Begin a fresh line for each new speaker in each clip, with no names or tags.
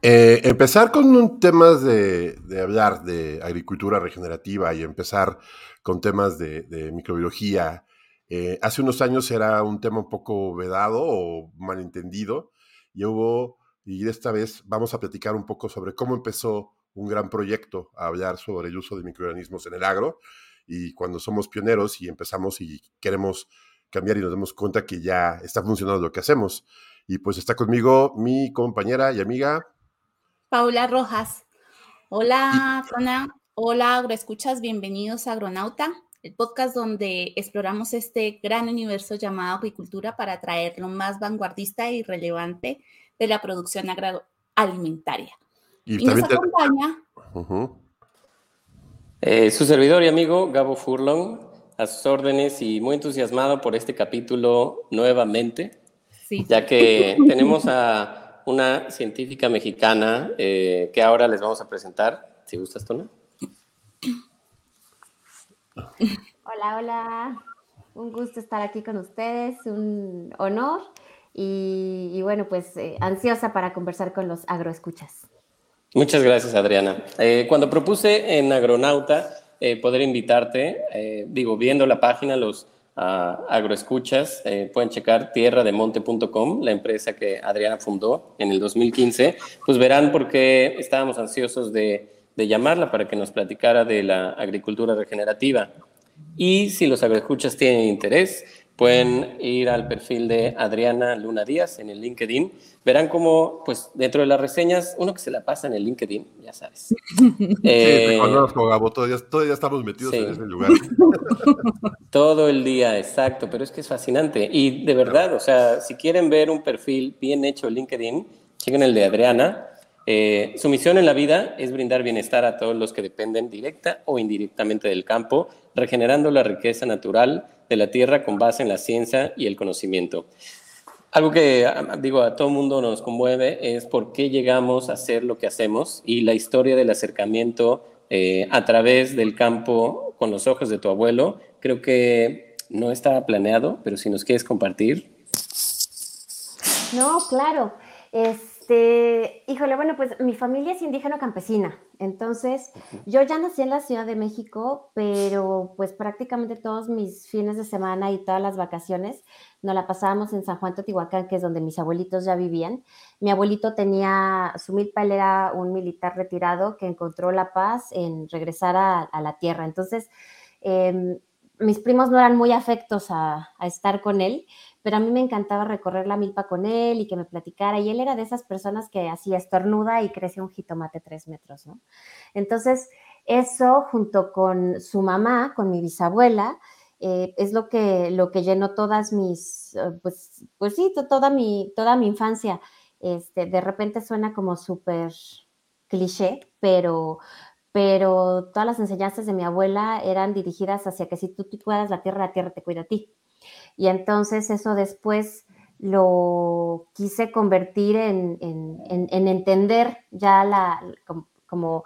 Eh, empezar con un temas de, de hablar de agricultura regenerativa y empezar con temas de, de microbiología. Eh, hace unos años era un tema un poco vedado o malentendido y hubo, y esta vez vamos a platicar un poco sobre cómo empezó un gran proyecto a hablar sobre el uso de microorganismos en el agro y cuando somos pioneros y empezamos y queremos cambiar y nos damos cuenta que ya está funcionando lo que hacemos. Y pues está conmigo mi compañera y amiga
Paula Rojas. Hola, Zona. Hola, agroescuchas. Bienvenidos a Agronauta, el podcast donde exploramos este gran universo llamado agricultura para traer lo más vanguardista y relevante de la producción agroalimentaria. Y, nos acompaña.
Uh -huh. eh, su servidor y amigo Gabo Furlong, a sus órdenes y muy entusiasmado por este capítulo nuevamente, sí. ya que tenemos a una científica mexicana eh, que ahora les vamos a presentar. Si gustas, Tona.
Hola, hola. Un gusto estar aquí con ustedes, un honor y, y bueno, pues eh, ansiosa para conversar con los agroescuchas.
Muchas gracias, Adriana. Eh, cuando propuse en Agronauta poder invitarte, digo, viendo la página, los uh, agroescuchas eh, pueden checar tierrademonte.com, la empresa que Adriana fundó en el 2015, pues verán por qué estábamos ansiosos de, de llamarla para que nos platicara de la agricultura regenerativa. Y si los agroescuchas tienen interés, pueden ir al perfil de Adriana Luna Díaz en el LinkedIn. Verán cómo, pues, dentro de las reseñas, uno que se la pasa en el LinkedIn, ya sabes.
eh, sí, te conozco, Gabo, todavía, todavía estamos metidos sí. en ese lugar.
Todo el día, exacto, pero es que es fascinante. Y de verdad, o sea, si quieren ver un perfil bien hecho en LinkedIn, chequen el de Adriana. Eh, su misión en la vida es brindar bienestar a todos los que dependen directa o indirectamente del campo, regenerando la riqueza natural de la tierra con base en la ciencia y el conocimiento. Algo que digo a todo mundo nos conmueve es por qué llegamos a hacer lo que hacemos y la historia del acercamiento eh, a través del campo con los ojos de tu abuelo. Creo que no estaba planeado, pero si nos quieres compartir.
No, claro. Este, híjole, bueno, pues mi familia es indígena campesina, entonces yo ya nací en la Ciudad de México, pero pues prácticamente todos mis fines de semana y todas las vacaciones nos la pasábamos en San Juan Teotihuacán, que es donde mis abuelitos ya vivían. Mi abuelito tenía, su milpa él era un militar retirado que encontró la paz en regresar a, a la tierra, entonces eh, mis primos no eran muy afectos a, a estar con él, pero a mí me encantaba recorrer la milpa con él y que me platicara. Y él era de esas personas que hacía estornuda y crecía un jitomate tres metros, ¿no? Entonces, eso junto con su mamá, con mi bisabuela, eh, es lo que, lo que llenó todas mis, pues, pues sí, toda mi, toda mi infancia. Este, de repente suena como súper cliché, pero, pero todas las enseñanzas de mi abuela eran dirigidas hacia que si tú, tú cuidas la tierra, la tierra te cuida a ti. Y entonces eso después lo quise convertir en, en, en, en entender ya la, como,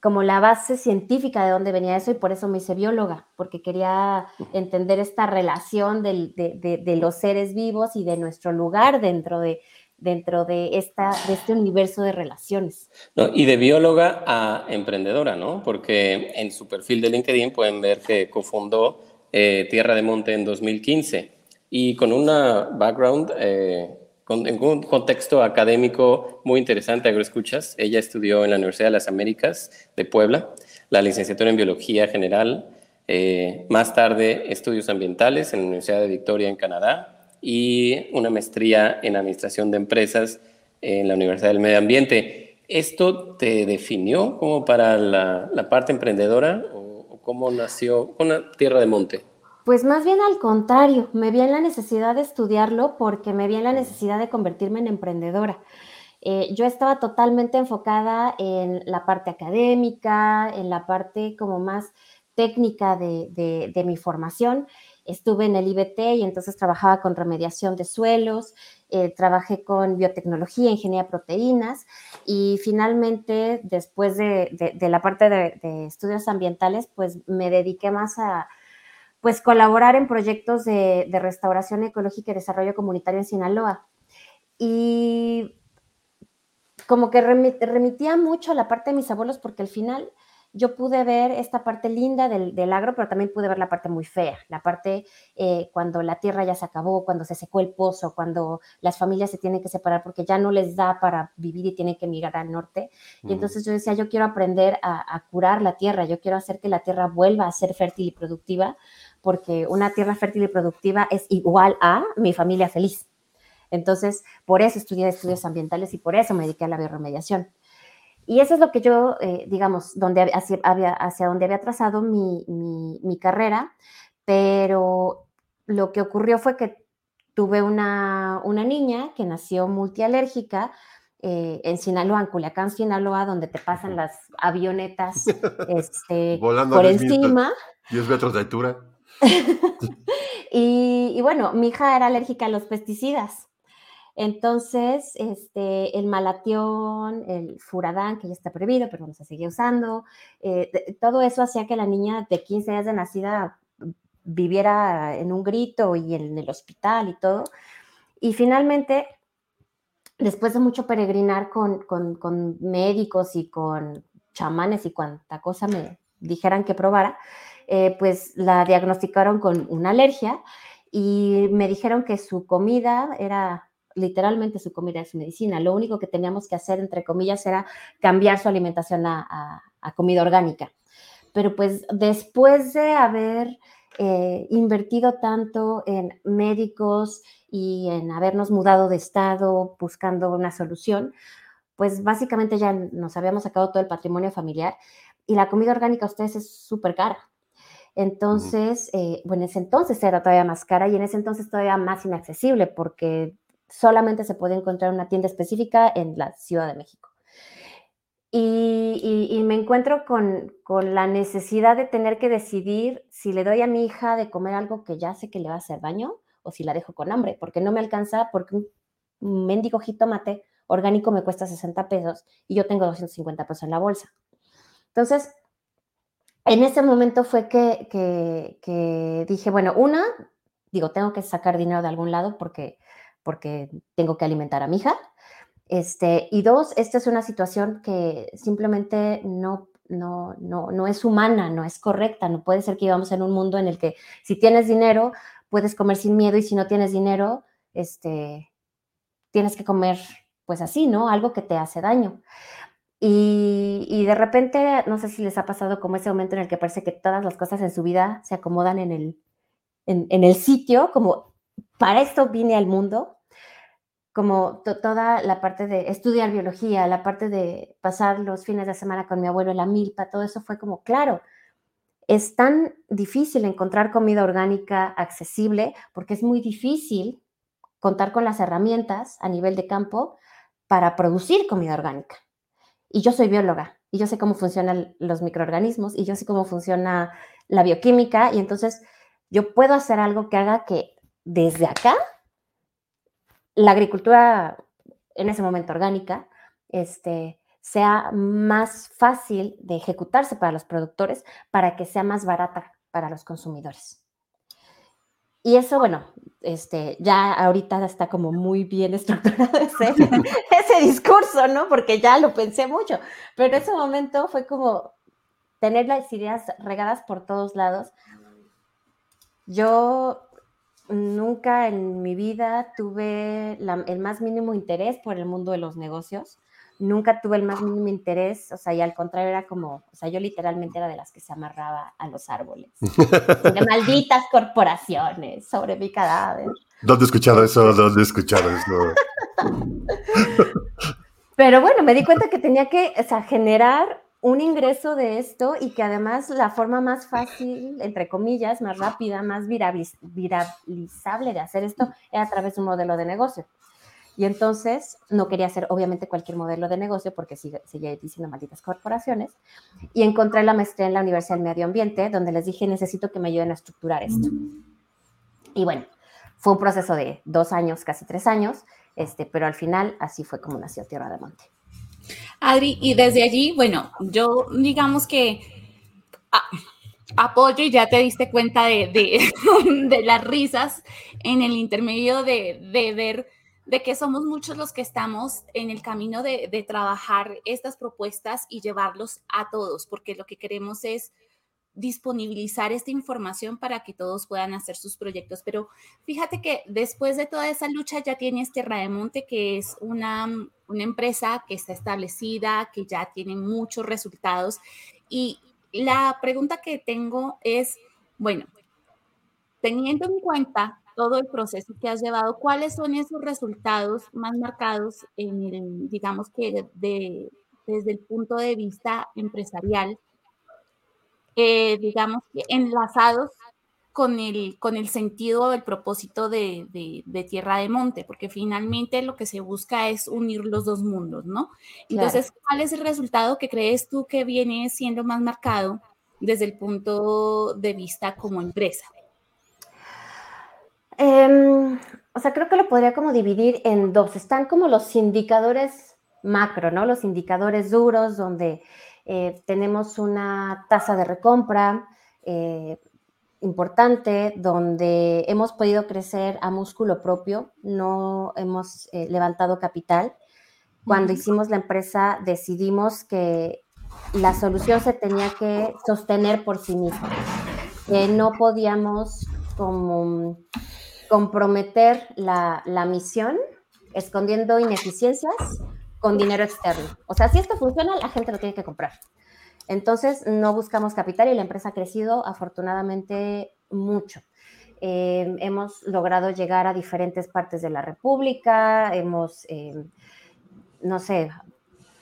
como, la base científica de dónde venía eso y por eso me hice bióloga, porque quería entender esta relación del, de, de, de, los seres vivos y de nuestro lugar dentro de, dentro de, esta, de este universo de relaciones.
No, y de bióloga a emprendedora, ¿no? Porque en su perfil de LinkedIn pueden ver que cofundó eh, Tierra de Monte en 2015 y con una background, eh, con, en un contexto académico muy interesante, agroescuchas. Ella estudió en la Universidad de las Américas de Puebla, la licenciatura en Biología General, eh, más tarde estudios ambientales en la Universidad de Victoria en Canadá y una maestría en Administración de Empresas en la Universidad del Medio Ambiente. ¿Esto te definió como para la, parte emprendedora cómo nació una tierra de monte?
Pues más bien al contrario, me vi en la necesidad de estudiarlo porque me vi en la necesidad de convertirme en emprendedora. Eh, yo estaba totalmente enfocada en la parte académica, en la parte como más técnica de, mi formación. Estuve en el IBT y entonces trabajaba con remediación de suelos, eh, trabajé con biotecnología, ingeniería de proteínas y finalmente después de, la parte de, estudios ambientales, pues me dediqué más a pues colaborar en proyectos de, restauración ecológica y desarrollo comunitario en Sinaloa. Y como que remitía mucho a la parte de mis abuelos porque al final yo pude ver esta parte linda del, agro, pero también pude ver la parte muy fea, la parte eh, cuando la tierra ya se acabó, cuando se secó el pozo, cuando las familias se tienen que separar porque ya no les da para vivir y tienen que migrar al norte. Y entonces yo decía, yo quiero aprender a, a, curar la tierra, yo quiero hacer que la tierra vuelva a ser fértil y productiva, porque una tierra fértil y productiva es igual a mi familia feliz. Entonces, por eso estudié estudios ambientales y por eso me dediqué a la bioremediación. Y eso es lo que yo, eh, digamos, donde hacia, había, hacia donde había trazado mi, mi, carrera, pero lo que ocurrió fue que tuve una, una niña que nació multialérgica eh, en Sinaloa, en Culiacán, Sinaloa, donde te pasan las avionetas este,
Volando por encima. 10 metros de altura.
y, y, bueno, mi hija era alérgica a los pesticidas. Entonces, este, el malatión, el furadán, que ya está prohibido, pero no se sigue usando, eh, todo eso hacía que la niña de 15 días de nacida viviera en un grito y en el hospital y todo. Y finalmente, después de mucho peregrinar con, médicos y con chamanes y cuanta cosa me dijeran que probara, eh, pues la diagnosticaron con una alergia y me dijeron que su comida era literalmente su comida es medicina. Lo único que teníamos que hacer, entre comillas, era cambiar su alimentación a, comida orgánica. Pero pues después de haber eh, invertido tanto en médicos y en habernos mudado de estado buscando una solución, pues básicamente ya nos habíamos sacado todo el patrimonio familiar y la comida orgánica a ustedes es súper cara. Entonces, eh, bueno, en ese entonces era todavía más cara y en ese entonces todavía más inaccesible porque solamente se puede encontrar una tienda específica en la Ciudad de México. Y, me encuentro con, la necesidad de tener que decidir si le doy a mi hija de comer algo que ya sé que le va a hacer daño o si la dejo con hambre, porque no me alcanza, porque un mendigo jitomate orgánico me cuesta 60 pesos y yo tengo 250 pesos en la bolsa. Entonces, en ese momento fue que, que dije, bueno, una, digo, tengo que sacar dinero de algún lado porque porque tengo que alimentar a mi hija. Este, y dos, esta es una situación que simplemente no, no, no, no es humana, no es correcta. No puede ser que vivamos en un mundo en el que si tienes dinero, puedes comer sin miedo y si no tienes dinero, este, tienes que comer pues así, ¿no? Algo que te hace daño. Y, de repente, no sé si les ha pasado como ese momento en el que parece que todas las cosas en su vida se acomodan en el, en, en el sitio, como para esto vine al mundo, como toda la parte de estudiar biología, la parte de pasar los fines de semana con mi abuelo en la milpa, todo eso fue como, claro, es tan difícil encontrar comida orgánica accesible porque es muy difícil contar con las herramientas a nivel de campo para producir comida orgánica. Y yo soy bióloga y yo sé cómo funcionan los microorganismos y yo sé cómo funciona la bioquímica y entonces yo puedo hacer algo que haga que desde acá la agricultura en ese momento orgánica este, sea más fácil de ejecutarse para los productores para que sea más barata para los consumidores. Y eso, bueno, este, ya ahorita está como muy bien estructurado ese, ese discurso, ¿no? Porque ya lo pensé mucho, pero en ese momento fue como tener las ideas regadas por todos lados. Yo nunca en mi vida tuve el más mínimo interés por el mundo de los negocios. Nunca tuve el más mínimo interés, o sea, y al contrario era como, o sea, yo literalmente era de las que se amarraba a los árboles. de malditas corporaciones sobre mi cadáver.
¿Dónde he escuchado eso? ¿Dónde he escuchado eso?
Pero bueno, me di cuenta que tenía que, o sea, generar un ingreso de esto y que además la forma más fácil, entre comillas, más rápida, más viralizable de hacer esto era a través de un modelo de negocio. Y entonces no quería hacer obviamente cualquier modelo de negocio porque seguía diciendo malditas corporaciones. Y encontré la maestría en la Universidad del Medio Ambiente, donde les dije, necesito que me ayuden a estructurar esto. Y bueno, fue un proceso de dos años, casi tres años, este, pero al final así fue como nació Tierra de Monte.
Adri, y desde allí, bueno, yo digamos que apoyo y ya te diste cuenta de, de, las risas en el intermedio de, de, ver de que somos muchos los que estamos en el camino de, trabajar estas propuestas y llevarlos a todos, porque lo que queremos es disponibilizar esta información para que todos puedan hacer sus proyectos. Pero fíjate que después de toda esa lucha ya tienes Tierra de Monte, que es una, una empresa que está establecida, que ya tiene muchos resultados. Y la pregunta que tengo es, bueno, teniendo en cuenta todo el proceso que has llevado, ¿cuáles son esos resultados más marcados en digamos que de, desde el punto de vista empresarial eh, digamos, enlazados con el, con el sentido, el propósito de, Tierra de Monte, porque finalmente lo que se busca es unir los dos mundos, ¿no? Entonces, ¿cuál es el resultado que crees tú que viene siendo más marcado desde el punto de vista como empresa?
Em, o sea, creo que lo podría como dividir en dos. Están como los indicadores macro, ¿no? Los indicadores duros donde eh, tenemos una tasa de recompra eh, importante donde hemos podido crecer a músculo propio, no hemos eh, levantado capital. Cuando hicimos la empresa decidimos que la solución se tenía que sostener por sí misma, que no podíamos como comprometer la, la misión escondiendo ineficiencias con dinero externo. O sea, si esto funciona, la gente lo tiene que comprar. Entonces, no buscamos capital y la empresa ha crecido afortunadamente mucho. Eh, hemos logrado llegar a diferentes partes de la República, hemos, eh, no sé,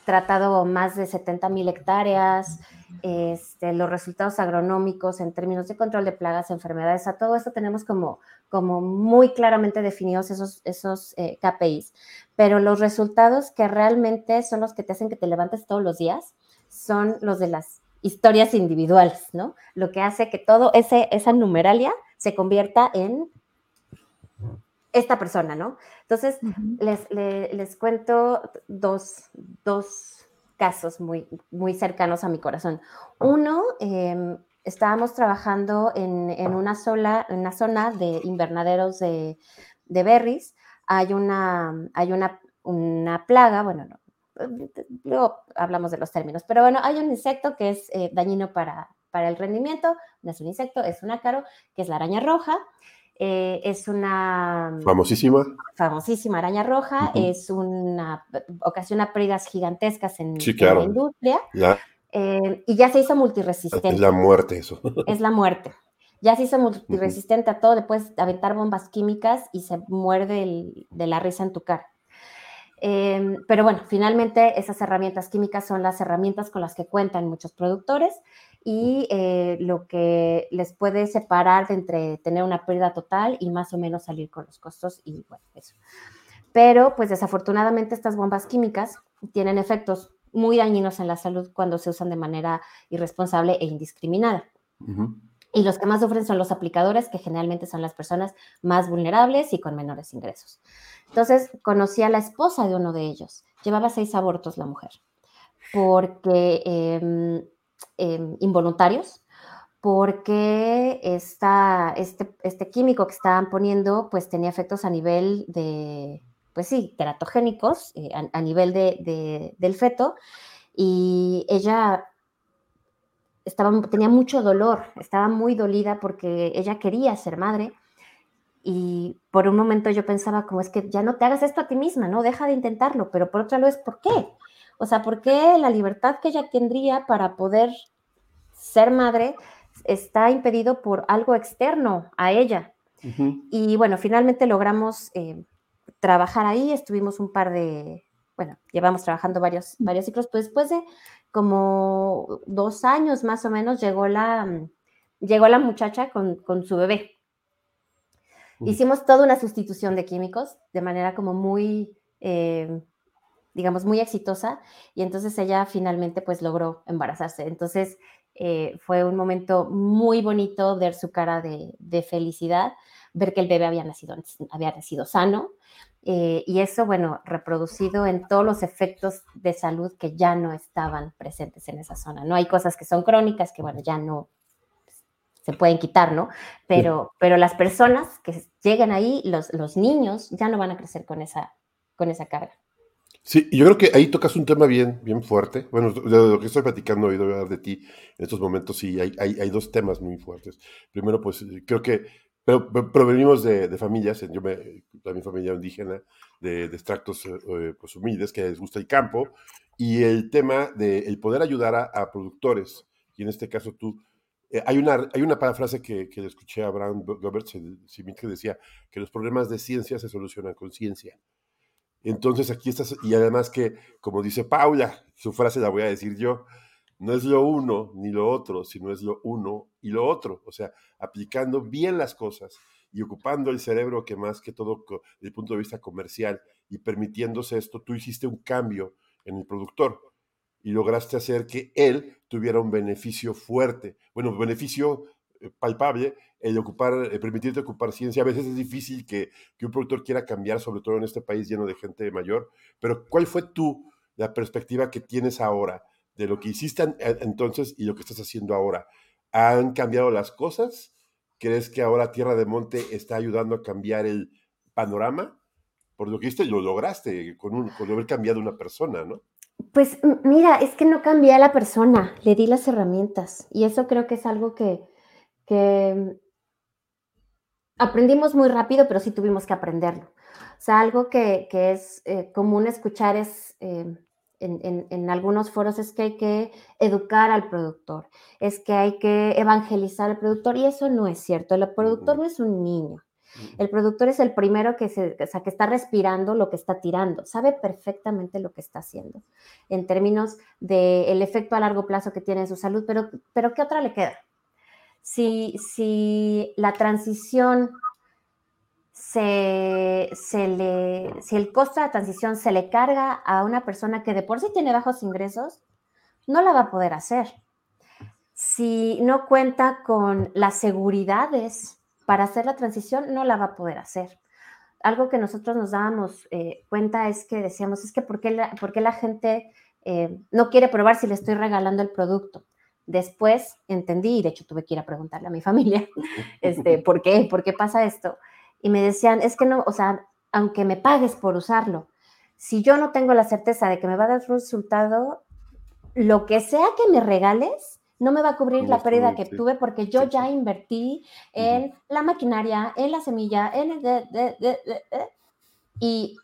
tratado más de 70 mil hectáreas, este, los resultados agronómicos en términos de control de plagas, enfermedades, a todo esto tenemos como, como muy claramente definidos esos, esos eh, KPIs, pero los resultados que realmente son los que te hacen que te levantes todos los días son los de las historias individuales, ¿no? Lo que hace que todo ese, esa numeralia se convierta en esta persona, ¿no? Entonces, les, les, cuento dos, dos, casos muy, muy cercanos a mi corazón. Uno, em, estábamos trabajando en, en, una, sola, en una zona de invernaderos de, de berries. Hay una, hay una, una plaga, bueno, no, luego hablamos de los términos, pero bueno, hay un insecto que es eh, dañino para, para el rendimiento, no es un insecto, es un ácaro, que es la araña roja. Eh, es una
famosísima
famosísima araña roja, es una ocasiona pérdidas gigantescas en, la industria eh, y ya se hizo multiresistente.
Es la muerte eso.
Es la muerte. Ya se hizo multiresistente a todo, puedes aventar bombas químicas y se muerde de la risa en tu cara. Em, pero bueno, finalmente esas herramientas químicas son las herramientas con las que cuentan muchos productores y eh, lo que les puede separar de entre tener una pérdida total y más o menos salir con los costos y bueno, eso. Pero pues desafortunadamente estas bombas químicas tienen efectos muy dañinos en la salud cuando se usan de manera irresponsable e indiscriminada. Y los que más sufren son los aplicadores, que generalmente son las personas más vulnerables y con menores ingresos. Entonces conocí a la esposa de uno de ellos. Llevaba seis abortos la mujer, porque em, em, involuntarios, porque esta, este, este químico que estaban poniendo, pues tenía efectos a nivel de, pues sí, teratogénicos, eh, a, nivel de, del feto, y ella estaba, tenía mucho dolor, estaba muy dolida porque ella quería ser madre, y por un momento yo pensaba como es que ya no te hagas esto a ti misma, ¿no? Deja de intentarlo, pero por otra vez, ¿por qué? O sea, ¿por qué la libertad que ella tendría para poder ser madre está impedido por algo externo a ella? Y bueno, finalmente logramos eh, trabajar ahí, estuvimos un par de, bueno, llevamos trabajando varios, varios ciclos, pues después de como dos años más o menos llegó la, llegó la muchacha con, con su bebé. Hicimos toda una sustitución de químicos de manera como muy, eh, digamos, muy exitosa y entonces ella finalmente pues logró embarazarse. Entonces eh, fue un momento muy bonito ver su cara de, de felicidad, ver que el bebé había nacido, había nacido sano eh, y eso, bueno, reproducido en todos los efectos de salud que ya no estaban presentes en esa zona. No hay cosas que son crónicas que, bueno, ya no, se pueden quitar, ¿no? Pero, pero las personas que lleguen ahí, los, los niños, ya no van a crecer con esa, con esa carga.
Sí, yo creo que ahí tocas un tema bien, bien fuerte. Bueno, de lo que estoy platicando hoy, de ti en estos momentos, sí, hay, hay, hay, dos temas muy fuertes. Primero, pues creo que pero, provenimos de, de, familias, yo me, mi familia indígena, de, de extractos eh, pues, humildes, que les gusta el campo, y el tema de el poder ayudar a, a productores, y en este caso tú, eh, hay, una, hay una parafrase que, que le escuché a Abraham Roberts, que decía que los problemas de ciencia se solucionan con ciencia. Entonces aquí estás, y además que, como dice Paula, su frase la voy a decir yo, no es lo uno ni lo otro, sino es lo uno y lo otro. O sea, aplicando bien las cosas y ocupando el cerebro que más que todo desde el punto de vista comercial y permitiéndose esto, tú hiciste un cambio en el productor y lograste hacer que él tuviera un beneficio fuerte, bueno, beneficio palpable, el ocupar, el permitirte ocupar ciencia. A veces es difícil que, que, un productor quiera cambiar, sobre todo en este país lleno de gente mayor, pero ¿cuál fue tú la perspectiva que tienes ahora de lo que hiciste entonces y lo que estás haciendo ahora? ¿Han cambiado las cosas? ¿Crees que ahora Tierra de Monte está ayudando a cambiar el panorama? Por lo que hiciste, lo lograste con, un, con haber cambiado una persona, ¿no?
Pues mira, es que no cambié a la persona, le di las herramientas y eso creo que es algo que, que aprendimos muy rápido, pero sí tuvimos que aprenderlo. O sea, algo que, que es eh, común escuchar es eh, en, en, en, algunos foros es que hay que educar al productor, es que hay que evangelizar al productor y eso no es cierto. El productor no es un niño. El productor es el primero que, se, o sea, que está respirando lo que está tirando, sabe perfectamente lo que está haciendo en términos del efecto a largo plazo que tiene en su salud, pero, pero ¿qué otra le queda? Si, la transición se, se le, si el costo de la transición se le carga a una persona que de por sí tiene bajos ingresos, no la va a poder hacer. Si no cuenta con las seguridades para hacer la transición no la va a poder hacer. Algo que nosotros nos dábamos eh, cuenta es que decíamos, es que ¿por qué la, por qué la gente eh, no quiere probar si le estoy regalando el producto? Después entendí, y de hecho tuve que ir a preguntarle a mi familia, este, ¿por qué? ¿Por qué pasa esto? Y me decían, es que no, o sea, aunque me pagues por usarlo, si yo no tengo la certeza de que me va a dar un resultado, lo que sea que me regales, no me va a cubrir la pérdida que tuve porque yo ya invertí en la maquinaria, en la semilla, en el... De, de, de, y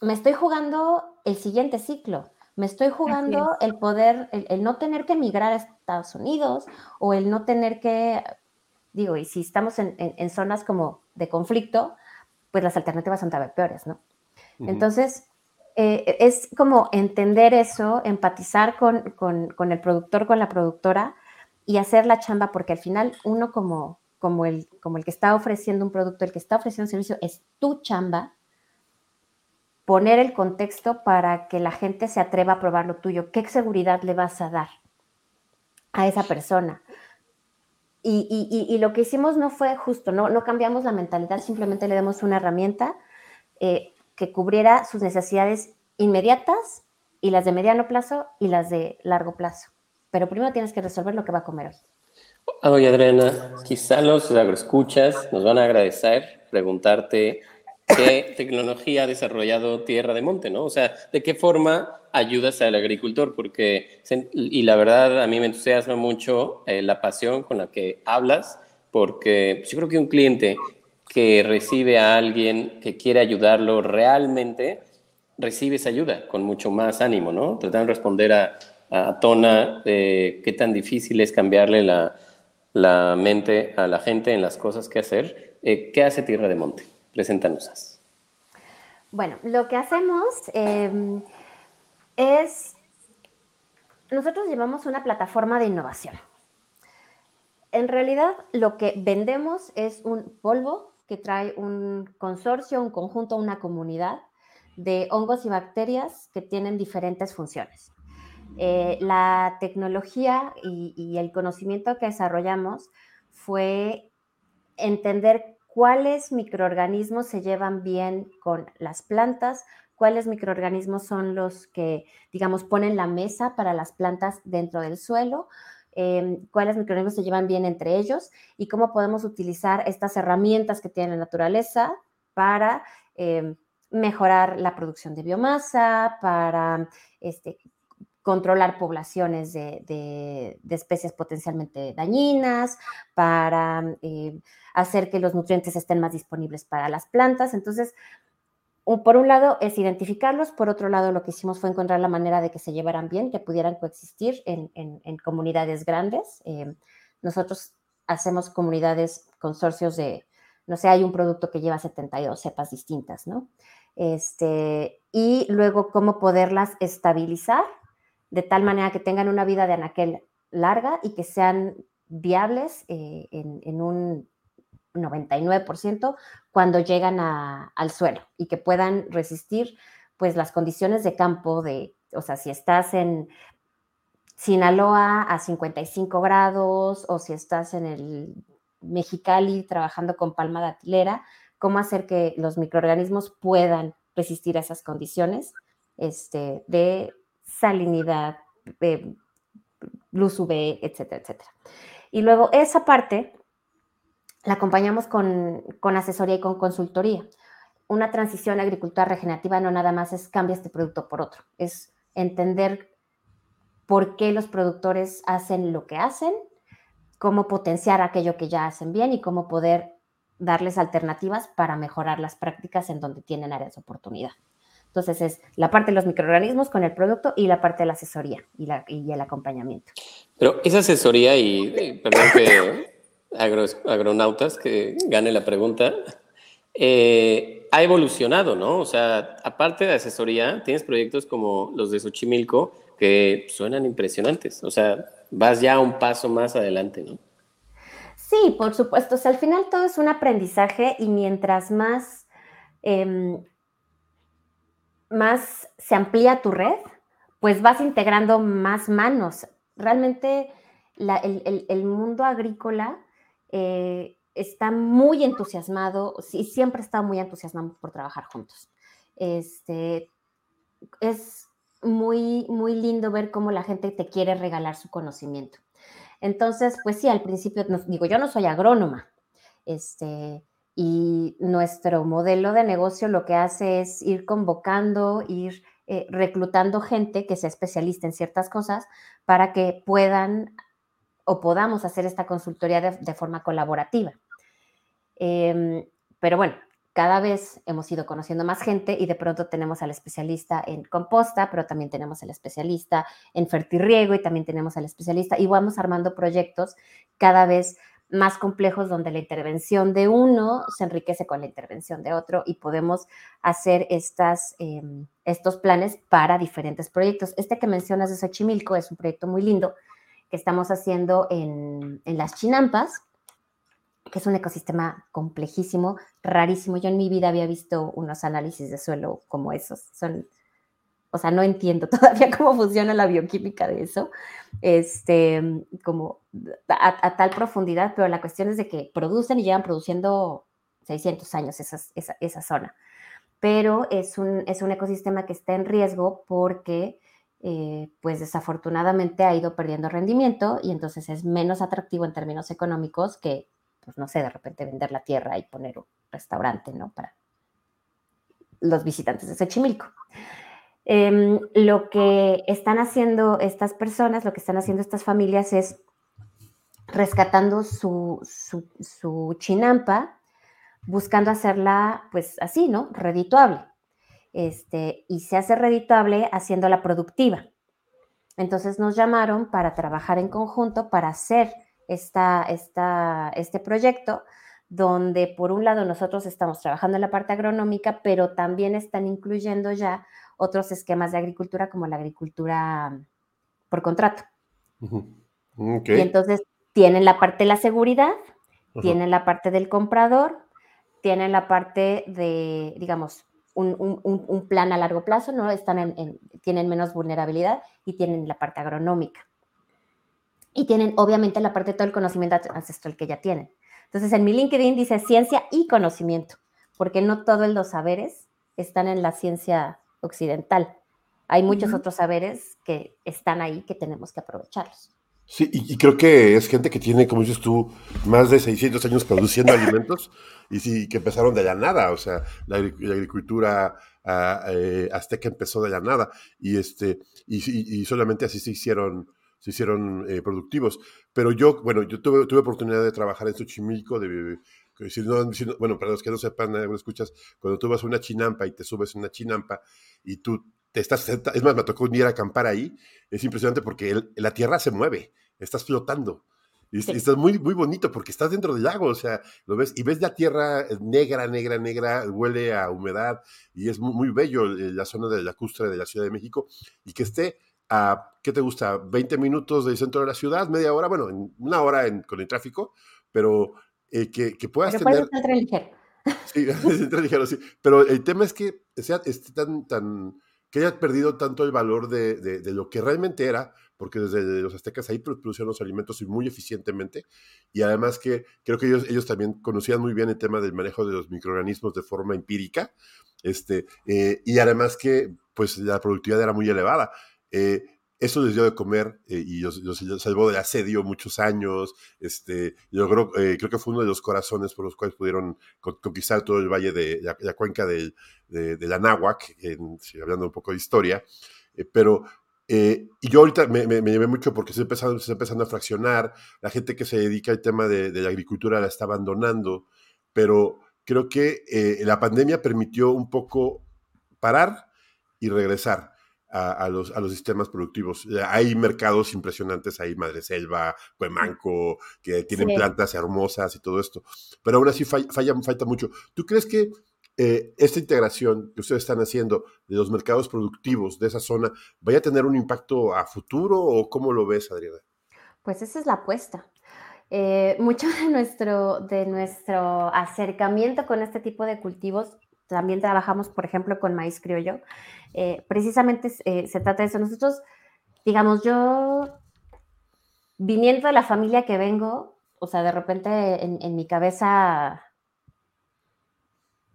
me estoy jugando el siguiente ciclo. Me estoy jugando el poder, el, el, no tener que emigrar a Estados Unidos o el no tener que, digo, y si estamos en, en, en zonas como de conflicto, pues las alternativas son tal vez peores, ¿no? Uh -huh. Entonces, eh, es como entender eso, empatizar con, con, con, el productor, con la productora y hacer la chamba, porque al final uno como, como, el, como el que está ofreciendo un producto, el que está ofreciendo un servicio, es tu chamba, poner el contexto para que la gente se atreva a probar lo tuyo. ¿Qué seguridad le vas a dar a esa persona? Y, y, y lo que hicimos no fue justo, no, no cambiamos la mentalidad, simplemente le damos una herramienta. Eh, que cubriera sus necesidades inmediatas y las de mediano plazo y las de largo plazo. Pero primero tienes que resolver lo que va a comer hoy.
Oye, Adriana, quizá los agroescuchas nos van a agradecer preguntarte qué tecnología ha desarrollado Tierra de Monte, ¿no? O sea, ¿de qué forma ayudas al agricultor? Porque, y la verdad, a mí me entusiasma mucho eh, la pasión con la que hablas, porque yo creo que un cliente que recibe a alguien que quiere ayudarlo realmente, recibe esa ayuda con mucho más ánimo, ¿no? Tratando de responder a, Tona de qué tan difícil es cambiarle la, la, mente a la gente en las cosas que hacer. Eh, ¿Qué hace Tierra de Monte? Preséntanos.
Bueno, lo que hacemos em, es, nosotros llevamos una plataforma de innovación. En realidad, lo que vendemos es un polvo que trae un consorcio, un conjunto, una comunidad de hongos y bacterias que tienen diferentes funciones. Eh, la tecnología y, el conocimiento que desarrollamos fue entender cuáles microorganismos se llevan bien con las plantas, cuáles microorganismos son los que, digamos, ponen la mesa para las plantas dentro del suelo, em, cuáles microorganismos se llevan bien entre ellos y cómo podemos utilizar estas herramientas que tiene la naturaleza para em, mejorar la producción de biomasa, para este, controlar poblaciones de, especies potencialmente dañinas, para eh, hacer que los nutrientes estén más disponibles para las plantas. Entonces, por un lado es identificarlos, por otro lado lo que hicimos fue encontrar la manera de que se llevaran bien, que pudieran coexistir en, comunidades grandes. Eh, nosotros hacemos comunidades, consorcios de, no sé, hay un producto que lleva 72 cepas distintas, ¿no? Este, y luego cómo poderlas estabilizar de tal manera que tengan una vida de anaquel larga y que sean viables eh, en, un 99% cuando llegan al suelo y que puedan resistir pues las condiciones de campo de, o sea, si estás en Sinaloa a 55 grados o si estás en el Mexicali trabajando con palma de atilera, cómo hacer que los microorganismos puedan resistir a esas condiciones este, de salinidad, eh, luz UV, etcétera, etcétera. Y luego esa parte la acompañamos con, asesoría y con consultoría. Una transición agricultura regenerativa no nada más es cambia este producto por otro, es entender por qué los productores hacen lo que hacen, cómo potenciar aquello que ya hacen bien y cómo poder darles alternativas para mejorar las prácticas en donde tienen áreas de oportunidad. Entonces es la parte de los microorganismos con el producto y la parte de la asesoría y, la, y el acompañamiento.
Pero esa asesoría y, perdón que agronautas, que gane la pregunta, eh, ha evolucionado, ¿no? O sea, aparte de asesoría, tienes proyectos como los de Xochimilco que suenan impresionantes. O sea, vas ya un paso más adelante, ¿no?
Sí, por supuesto. O sea, al final todo es un aprendizaje y mientras más em, más se amplía tu red, pues vas integrando más manos. Realmente el, mundo agrícola eh, está muy entusiasmado y siempre está muy entusiasmado por trabajar juntos. Este, es muy, muy lindo ver cómo la gente te quiere regalar su conocimiento. Entonces, pues sí, al principio, digo, yo no soy agrónoma, este, y nuestro modelo de negocio lo que hace es ir convocando, ir eh, reclutando gente que se especialista en ciertas cosas para que puedan o podamos hacer esta consultoría de, forma colaborativa. Em, pero bueno, cada vez hemos ido conociendo más gente y de pronto tenemos al especialista en composta, pero también tenemos al especialista en fertirriego y también tenemos al especialista y vamos armando proyectos cada vez más complejos donde la intervención de uno se enriquece con la intervención de otro y podemos hacer estas, em, estos planes para diferentes proyectos. Este que mencionas de Xochimilco es un proyecto muy lindo que estamos haciendo en, en las chinampas, que es un ecosistema complejísimo, rarísimo. Yo en mi vida había visto unos análisis de suelo como esos. Son o sea, no entiendo todavía cómo funciona la bioquímica de eso, este, como a, tal profundidad, pero la cuestión es de que producen y llevan produciendo 600 años esa, esa, zona. Pero es un, es un ecosistema que está en riesgo porque, eh, pues desafortunadamente ha ido perdiendo rendimiento y entonces es menos atractivo en términos económicos que, pues no sé, de repente vender la tierra y poner un restaurante, ¿no? Para los visitantes de Xochimilco. Em, lo que están haciendo estas personas, lo que están haciendo estas familias es rescatando su, chinampa, buscando hacerla, pues así, ¿no? Redituable. Este, y se hace redituable haciéndola productiva. Entonces nos llamaron para trabajar en conjunto, para hacer esta, esta, este proyecto, donde por un lado nosotros estamos trabajando en la parte agronómica, pero también están incluyendo ya otros esquemas de agricultura como la agricultura por contrato. Y entonces tienen la parte de la seguridad, tienen la parte del comprador, tienen la parte de, digamos, un, plan a largo plazo, ¿no? Están en, tienen menos vulnerabilidad y tienen la parte agronómica. Y tienen, obviamente, la parte de todo el conocimiento ancestral que ya tienen. Entonces, en mi LinkedIn dice ciencia y conocimiento, porque no todos los saberes están en la ciencia occidental. Hay muchos otros saberes que están ahí que tenemos que aprovecharlos.
Sí, y, creo que es gente que tiene, como dices tú, más de 600 años produciendo alimentos y sí, que empezaron de la nada, o sea, la, agricultura ah, eh, azteca empezó de la nada y, este, y, solamente así se hicieron se hicieron eh, productivos. Pero yo, bueno, yo tuve, tuve oportunidad de trabajar en Xochimilco, de, bueno, para los que no sepan, no escuchas, cuando tú vas a una chinampa y te subes a una chinampa y tú te estás, es más, me tocó un día acampar ahí, es impresionante porque la tierra se mueve, estás flotando. Y, estás muy, muy bonito porque estás dentro del lago, o sea, lo ves y ves la tierra negra, negra, negra, huele a humedad y es muy, muy bello eh, la zona de la costra de la Ciudad de México y que esté a, ¿qué te gusta? 20 minutos del centro de la ciudad, media hora, bueno, una hora con el tráfico, pero eh, que, que, puedas tener... ligero. Sí, ligero, sí. Pero el tema es que sea esté tan, tan, que haya perdido tanto el valor de, de, lo que realmente era, porque desde los aztecas ahí producían los alimentos muy eficientemente, y además que creo que ellos, ellos también conocían muy bien el tema del manejo de los microorganismos de forma empírica, este, eh, y además que pues la productividad era muy elevada. Eh, eso les dio de comer eh, y los, salvó del asedio muchos años. Este, creo, eh, creo, que fue uno de los corazones por los cuales pudieron conquistar todo el valle de la, cuenca de, de, la Náhuac, hablando un poco de historia. pero, y yo ahorita me, me, llevé mucho porque se está empezando a fraccionar. La gente que se dedica al tema de, la agricultura la está abandonando. Pero creo que la pandemia permitió un poco parar y regresar a, los, a los sistemas productivos. Hay mercados impresionantes ahí, Madre Selva, Cuemanco, que tienen plantas hermosas y todo esto, pero aún así falla, falta mucho. ¿Tú crees que eh, esta integración que ustedes están haciendo de los mercados productivos de esa zona vaya a tener un impacto a futuro o cómo lo ves, Adriana?
Pues esa es la apuesta. Eh, mucho de nuestro, de nuestro acercamiento con este tipo de cultivos también trabajamos, por ejemplo, con maíz criollo. Eh, precisamente eh, se trata de eso. Nosotros, digamos, yo, viniendo de la familia que vengo, o sea, de repente en, mi cabeza,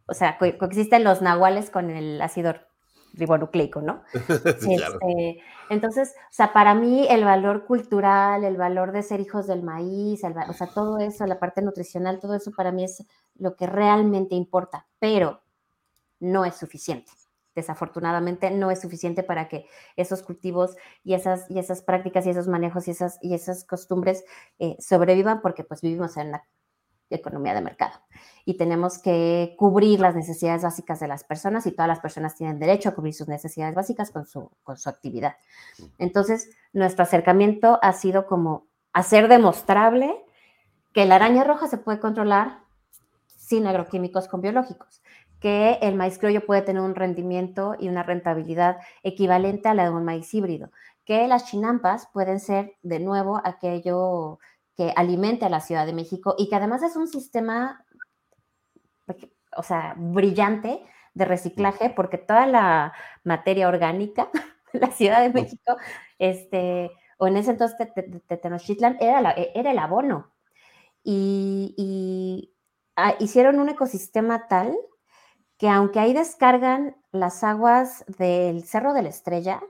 o sea, coexisten los nahuales con el ácido ribonucleico, ¿no? Este, entonces, o sea, para mí el valor cultural, el valor de ser hijos del maíz, o sea, todo eso, la parte nutricional, todo eso para mí es lo que realmente importa. Pero no es suficiente. Desafortunadamente no es suficiente para que esos cultivos y esas, y esas prácticas y esos manejos y esas, y esas costumbres eh, sobrevivan porque pues vivimos en una economía de mercado y tenemos que cubrir las necesidades básicas de las personas y todas las personas tienen derecho a cubrir sus necesidades básicas con su, con su actividad. Entonces, nuestro acercamiento ha sido como hacer demostrable que la araña roja se puede controlar sin agroquímicos con biológicos que el maíz criollo puede tener un rendimiento y una rentabilidad equivalente a la de un maíz híbrido, que las chinampas pueden ser de nuevo aquello que alimente a la Ciudad de México y que además es un sistema, o sea, brillante de reciclaje porque toda la materia orgánica de la Ciudad de México, este, o en ese entonces de Tenochtitlan, era, era el abono. Y, ah, hicieron un ecosistema tal que aunque ahí descargan las aguas del Cerro de la Estrella,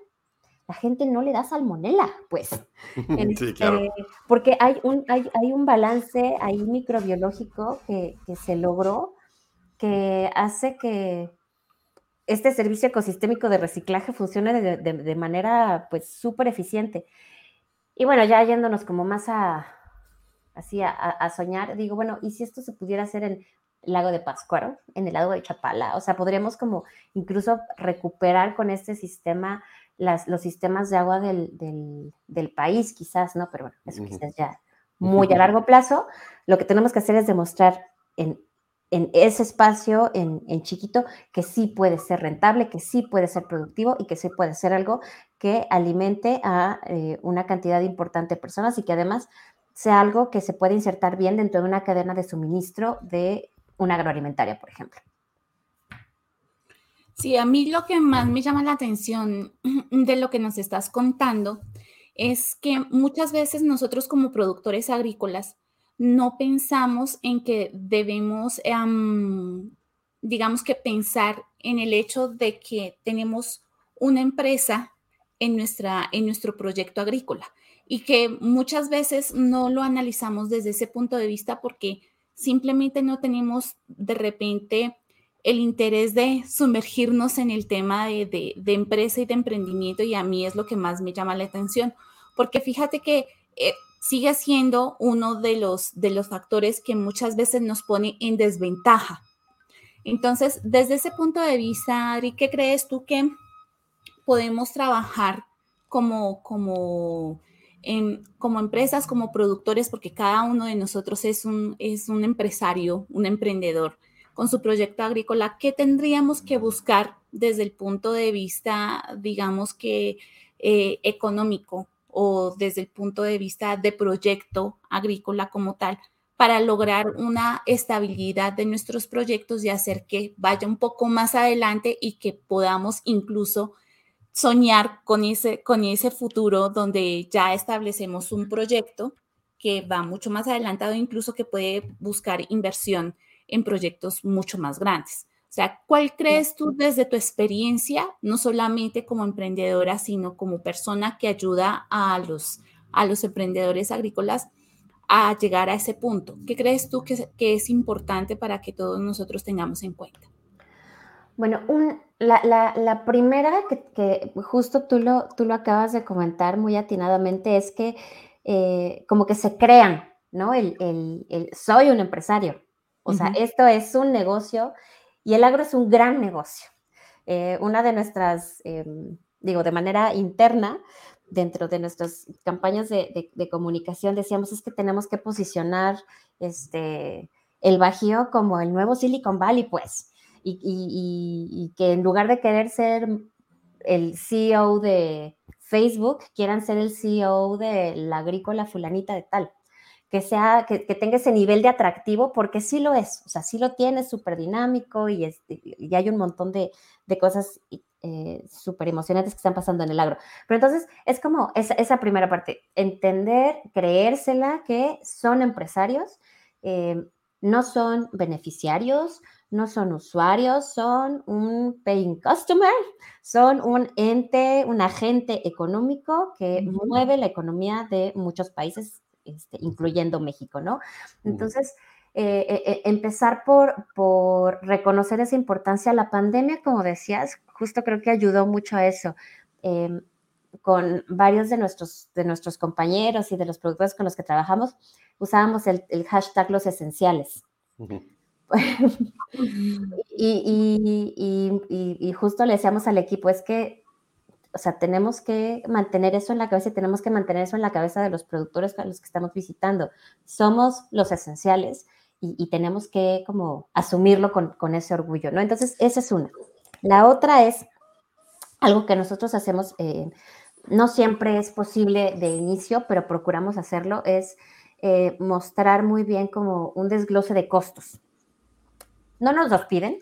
la gente no le da salmonela, pues.
sí, claro.
Este, porque hay un, hay, un balance ahí microbiológico que, se logró que hace que este servicio ecosistémico de reciclaje funcione de, manera pues súper eficiente. Y bueno, ya yéndonos como más a, así a, soñar, digo, bueno, ¿y si esto se pudiera hacer en lago de Pascuaro, en el lago de Chapala. O sea, podríamos como incluso recuperar con este sistema las, los sistemas de agua del, del, país, quizás, ¿no? Pero bueno, eso quizás ya muy a largo plazo. Lo que tenemos que hacer es demostrar en, ese espacio en, chiquito que sí puede ser rentable, que sí puede ser productivo y que sí puede ser algo que alimente a eh, una cantidad importante de personas y que además sea algo que se puede insertar bien dentro de una cadena de suministro de una agroalimentaria, por ejemplo.
Sí, a mí lo que más me llama la atención de lo que nos estás contando es que muchas veces nosotros como productores agrícolas no pensamos en que debemos, digamos que pensar en el hecho de que tenemos una empresa en, nuestra, en nuestro proyecto agrícola y que muchas veces no lo analizamos desde ese punto de vista porque simplemente no tenemos de repente el interés de sumergirnos en el tema de, empresa y de emprendimiento y a mí es lo que más me llama la atención, porque fíjate que eh, sigue siendo uno de los, de los factores que muchas veces nos pone en desventaja. Entonces, desde ese punto de vista, Adri, ¿qué crees tú que podemos trabajar como, como, como empresas, como productores, porque cada uno de nosotros es un, es un empresario, un emprendedor? con su proyecto agrícola, ¿qué tendríamos que buscar desde el punto de vista, digamos que eh, económico o desde el punto de vista de proyecto agrícola como tal, para lograr una estabilidad de nuestros proyectos y hacer que vaya un poco más adelante y que podamos incluso soñar con ese, con ese futuro donde ya establecemos un proyecto que va mucho más adelantado, incluso que puede buscar inversión en proyectos mucho más grandes. O sea, ¿cuál crees tú desde tu experiencia, no solamente como emprendedora, sino como persona que ayuda a los, a los emprendedores agrícolas a llegar a ese punto? ¿Qué crees tú que, es importante para que todos nosotros tengamos en cuenta?
Bueno, la, primera que, justo tú lo, tú lo acabas de comentar muy atinadamente es que eh, como que se crean, ¿no? el, el, soy un empresario, o sea, esto es un negocio y el agro es un gran negocio. Eh, una de nuestras, em, digo, de manera interna, dentro de nuestras campañas de, comunicación, decíamos es que tenemos que posicionar este, el Bajío como el nuevo Silicon Valley, pues, y, que en lugar de querer ser el CEO de Facebook, quieran ser el CEO de la agrícola fulanita de tal que, sea, que, tenga ese nivel de atractivo, porque sí lo es, o sea, sí lo tiene, súper dinámico y, y, hay un montón de, cosas eh, súper emocionantes que están pasando en el agro. Pero entonces es como esa, esa primera parte, entender, creérsela que son empresarios, eh, no son beneficiarios, no son usuarios, son un paying customer, son un ente, un agente económico que mueve la economía de muchos países este, incluyendo México, ¿no? Entonces, eh, eh, eh, empezar por, por reconocer esa importancia. La pandemia, como decías, justo creo que ayudó mucho a eso. Em, con varios de nuestros, de nuestros compañeros y de los productores con los que trabajamos, usábamos el, hashtag los esenciales. y, justo le decíamos al equipo, es que o sea, tenemos que mantener eso en la cabeza y tenemos que mantener eso en la cabeza de los productores a los que estamos visitando. Somos los esenciales y, tenemos que como asumirlo con, ese orgullo, ¿no? Entonces, esa es una. La otra es algo que nosotros hacemos, eh, no siempre es posible de inicio, pero procuramos hacerlo, es eh, mostrar muy bien como un desglose de costos. No nos los piden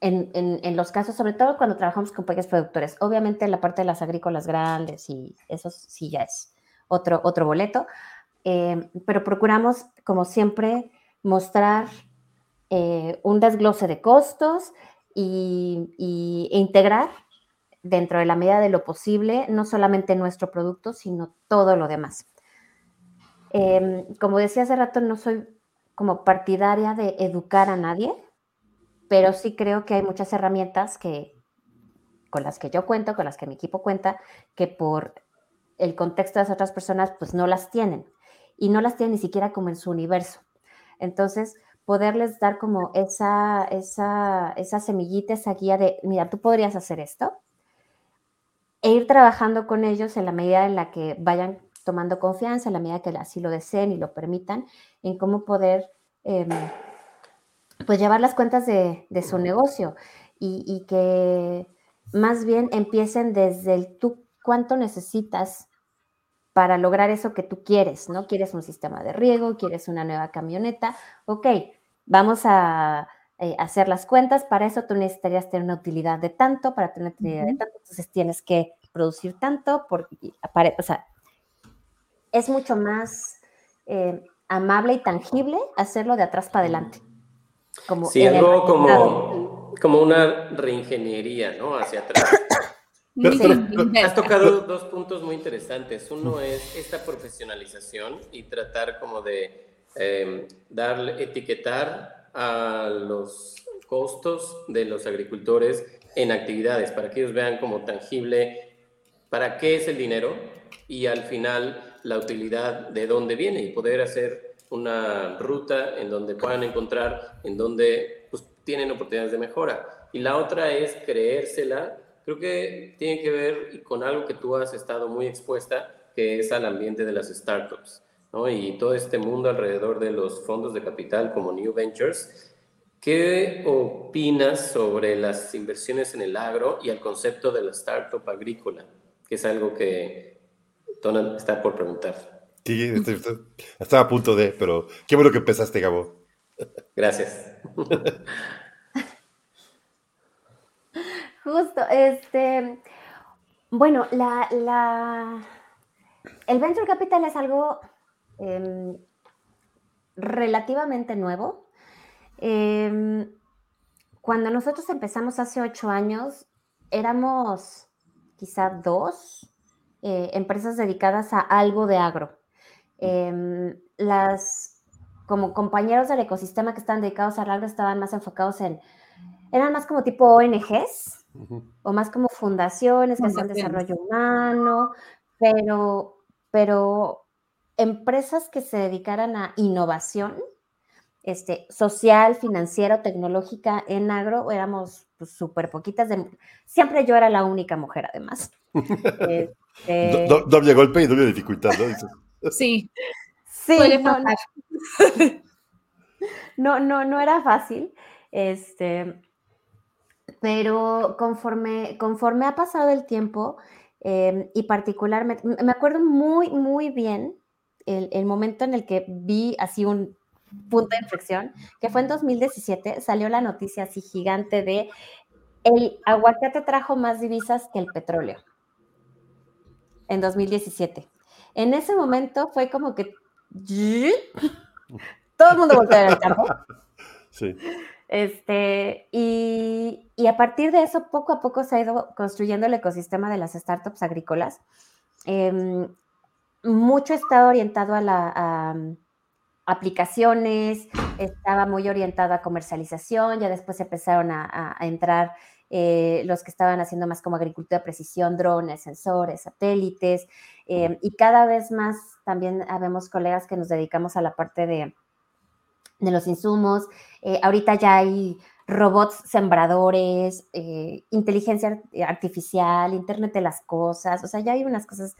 en, los casos, sobre todo cuando trabajamos con pequeños productores. Obviamente la parte de las agrícolas grandes y eso sí ya es otro, otro boleto, eh, pero procuramos, como siempre, mostrar eh, un desglose de costos y, e integrar dentro de la medida de lo posible no solamente nuestro producto, sino todo lo demás. Em, como decía hace rato, no soy como partidaria de educar a nadie, pero sí creo que hay muchas herramientas que, con las que yo cuento, con las que mi equipo cuenta, que por el contexto de las otras personas, pues no las tienen. Y no las tienen ni siquiera como en su universo. Entonces, poderles dar como esa, esa, esa semillita, esa guía de, mira, tú podrías hacer esto, e ir trabajando con ellos en la medida en la que vayan tomando confianza, en la medida que así lo deseen y lo permitan, en cómo poder em, pues llevar las cuentas de, su negocio. Y, que más bien empiecen desde el tú cuánto necesitas para lograr eso que tú quieres, ¿no? Quieres un sistema de riego, quieres una nueva camioneta, ok, vamos a eh, hacer las cuentas, para eso tú necesitarías tener una utilidad de tanto, para tener una utilidad de tanto, entonces tienes que producir tanto, por, o sea, es mucho más eh, amable y tangible hacerlo de atrás para adelante.
Como sí, algo como, como una reingeniería, ¿no? Hacia atrás. has tocado dos puntos muy interesantes. Uno es esta profesionalización y tratar como de eh, darle, etiquetar a los costos de los agricultores en actividades para que ellos vean como tangible para qué es el dinero y al final la utilidad de dónde viene y poder hacer una ruta en donde puedan encontrar, en donde pues, tienen oportunidades de mejora. Y la otra es creérsela. Creo que tiene que ver con algo que tú has estado muy expuesta, que es al ambiente de las startups. ¿no? Y todo este mundo alrededor de los fondos de capital como New Ventures. ¿Qué opinas sobre las inversiones en el agro y el concepto de la startup agrícola? que es algo que Donald está por preguntar.
Sí, estaba a punto de, pero qué bueno que empezaste, Gabo.
Gracias.
Justo, este, bueno, la, la, el venture capital es algo em, relativamente nuevo. Em, cuando nosotros empezamos hace ocho años, éramos quizá dos eh, empresas dedicadas a algo de agro. Em, las, como compañeros del ecosistema que estaban dedicados al agro estaban más enfocados en, eran más como tipo ONGs o más como fundaciones que hacen desarrollo humano, pero, pero empresas que se dedicaran a innovación este, social, financiera, tecnológica en agro, éramos súper poquitas. De, siempre yo era la única mujer, además.
este, doble golpe y doble dificultad, ¿no?
Sí.
Sí, no, no, no, no, era fácil. Este, pero conforme, conforme ha pasado el tiempo, em, y particularmente, me acuerdo muy, muy bien el, el, momento en el que vi así un punto de inflexión, que fue en 2017, salió la noticia así gigante de el aguacate trajo más divisas que el petróleo en 2017. En ese momento fue como que todo el mundo volvió al campo. Sí. Este, y, a partir de eso, poco a poco se ha ido construyendo el ecosistema de las startups agrícolas. Em, mucho está orientado a la, aplicaciones, estaba muy orientado a comercialización, ya después empezaron a, entrar eh, los que estaban haciendo más como agricultura de precisión, drones, sensores, satélites, eh, y cada vez más también habemos colegas que nos dedicamos a la parte de, de los insumos. Eh, ahorita ya hay robots sembradores, inteligencia artificial, Internet de las cosas, o sea, ya hay unas cosas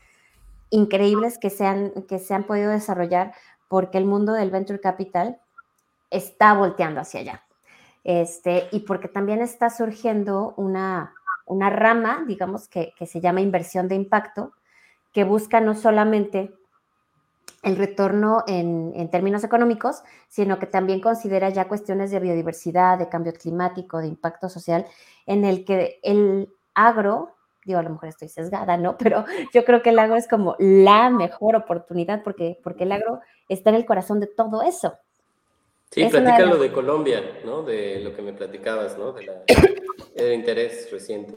increíbles que se que se han podido desarrollar porque el mundo del venture capital está volteando hacia allá. Este, y porque también está surgiendo una, una rama, digamos, que, se llama inversión de impacto, que busca no solamente el retorno en, en, términos económicos, sino que también considera ya cuestiones de biodiversidad, de cambio climático, de impacto social, en el que el agro, digo, a lo mejor estoy sesgada, ¿no? Pero yo creo que el agro es como la mejor oportunidad porque, porque el agro está en el corazón de todo eso.
Sí, platica lo de Colombia, ¿no? De lo que me platicabas, ¿no? De la, del interés reciente.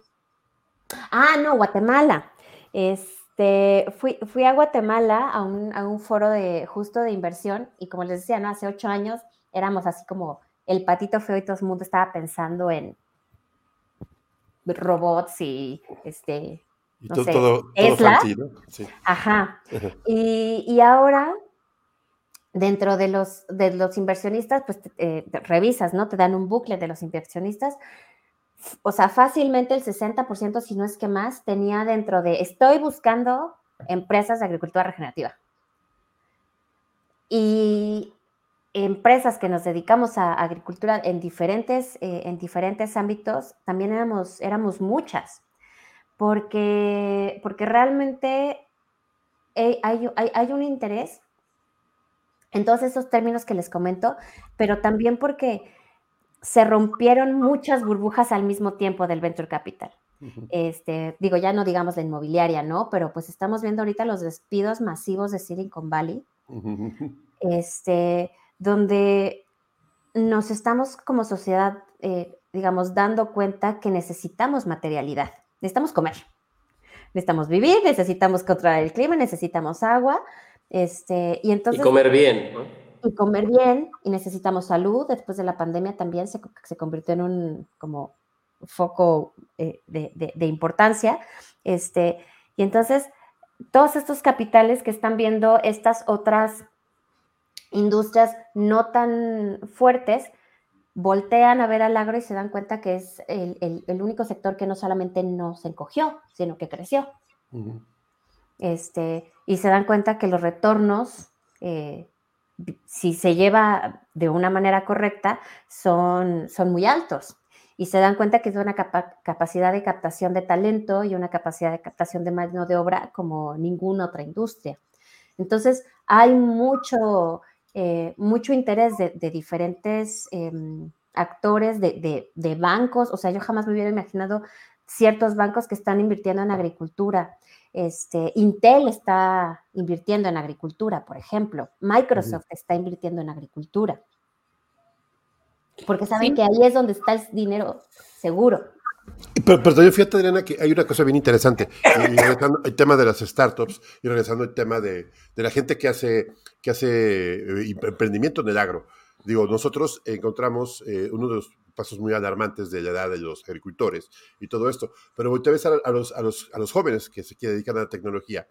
Ah, no, Guatemala. Este, fui, fui a Guatemala a un, a un foro de justo de inversión y como les decía, ¿no? Hace ocho años éramos así como el patito feo y todo el mundo estaba pensando en robots y este, no sé, todo, sí. Ajá. Y, y, ahora dentro de los, de los inversionistas, pues eh, revisas, ¿no? Te dan un bucle de los inversionistas. O sea, fácilmente el 60%, si no es que más, tenía dentro de, estoy buscando empresas de agricultura regenerativa. Y, empresas que nos dedicamos a agricultura en diferentes, eh, en diferentes ámbitos, también éramos, éramos muchas, porque, porque realmente hay, hay, hay un interés en todos esos términos que les comento, pero también porque se rompieron muchas burbujas al mismo tiempo del venture capital. Este, digo, ya no digamos la inmobiliaria, ¿no? Pero pues estamos viendo ahorita los despidos masivos de Silicon Valley. Este, donde nos estamos como sociedad, eh, digamos, dando cuenta que necesitamos materialidad, necesitamos comer, necesitamos vivir, necesitamos controlar el clima, necesitamos agua, este, y entonces...
Y comer bien, ¿no?
Y comer bien, y necesitamos salud. Después de la pandemia también se, se convirtió en un como foco eh, de, de, de, importancia. Este, y entonces, todos estos capitales que están viendo estas otras industrias no tan fuertes voltean a ver al agro y se dan cuenta que es el, el, único sector que no solamente no se encogió, sino que creció. Uh -huh. Este, y se dan cuenta que los retornos, eh, si se lleva de una manera correcta, son, son muy altos. Y se dan cuenta que es una capa capacidad de captación de talento y una capacidad de captación de mano de obra como ninguna otra industria. Entonces, hay mucho, eh, mucho interés de, diferentes eh, actores, de, de, de, bancos. O sea, yo jamás me hubiera imaginado ciertos bancos que están invirtiendo en agricultura. Este, Intel está invirtiendo en agricultura, por ejemplo. Microsoft uh -huh. está invirtiendo en agricultura. Porque saben sí. que ahí es donde está el dinero seguro.
Pero, pero fíjate, Adriana, que hay una cosa bien interesante. Y regresando al tema de las startups y regresando al tema de, de la gente que hace, que hace eh, emprendimiento en el agro. Digo, nosotros encontramos eh, uno de los pasos muy alarmantes de la edad de los agricultores y todo esto. Pero te ves a, a, los, a, los, jóvenes que se que dedican a la tecnología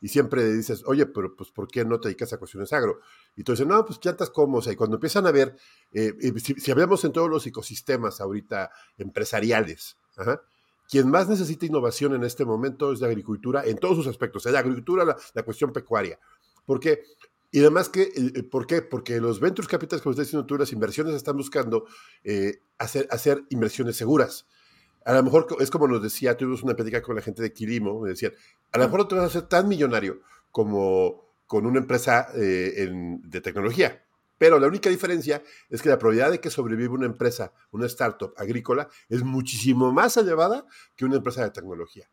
y siempre dices, oye, pero pues ¿por qué no te dedicas a cuestiones agro? Y tú dices, no, pues plantas como, o sea, y cuando empiezan a ver, eh, si, si, hablamos en todos los ecosistemas ahorita empresariales, ajá, quien más necesita innovación en este momento es la agricultura en todos sus aspectos, es la agricultura, la, la cuestión pecuaria. Porque y además, que, eh, ¿por qué? Porque los ventures capitals, como estás diciendo tú, las inversiones están buscando eh, hacer, hacer inversiones seguras. A lo mejor es como nos decía, tuvimos una plática con la gente de Quilimo, me decían, a lo mejor no te vas a ser tan millonario como con una empresa eh, de tecnología. Pero la única diferencia es que la probabilidad de que sobreviva una empresa, una startup agrícola, es muchísimo más elevada que una empresa de tecnología.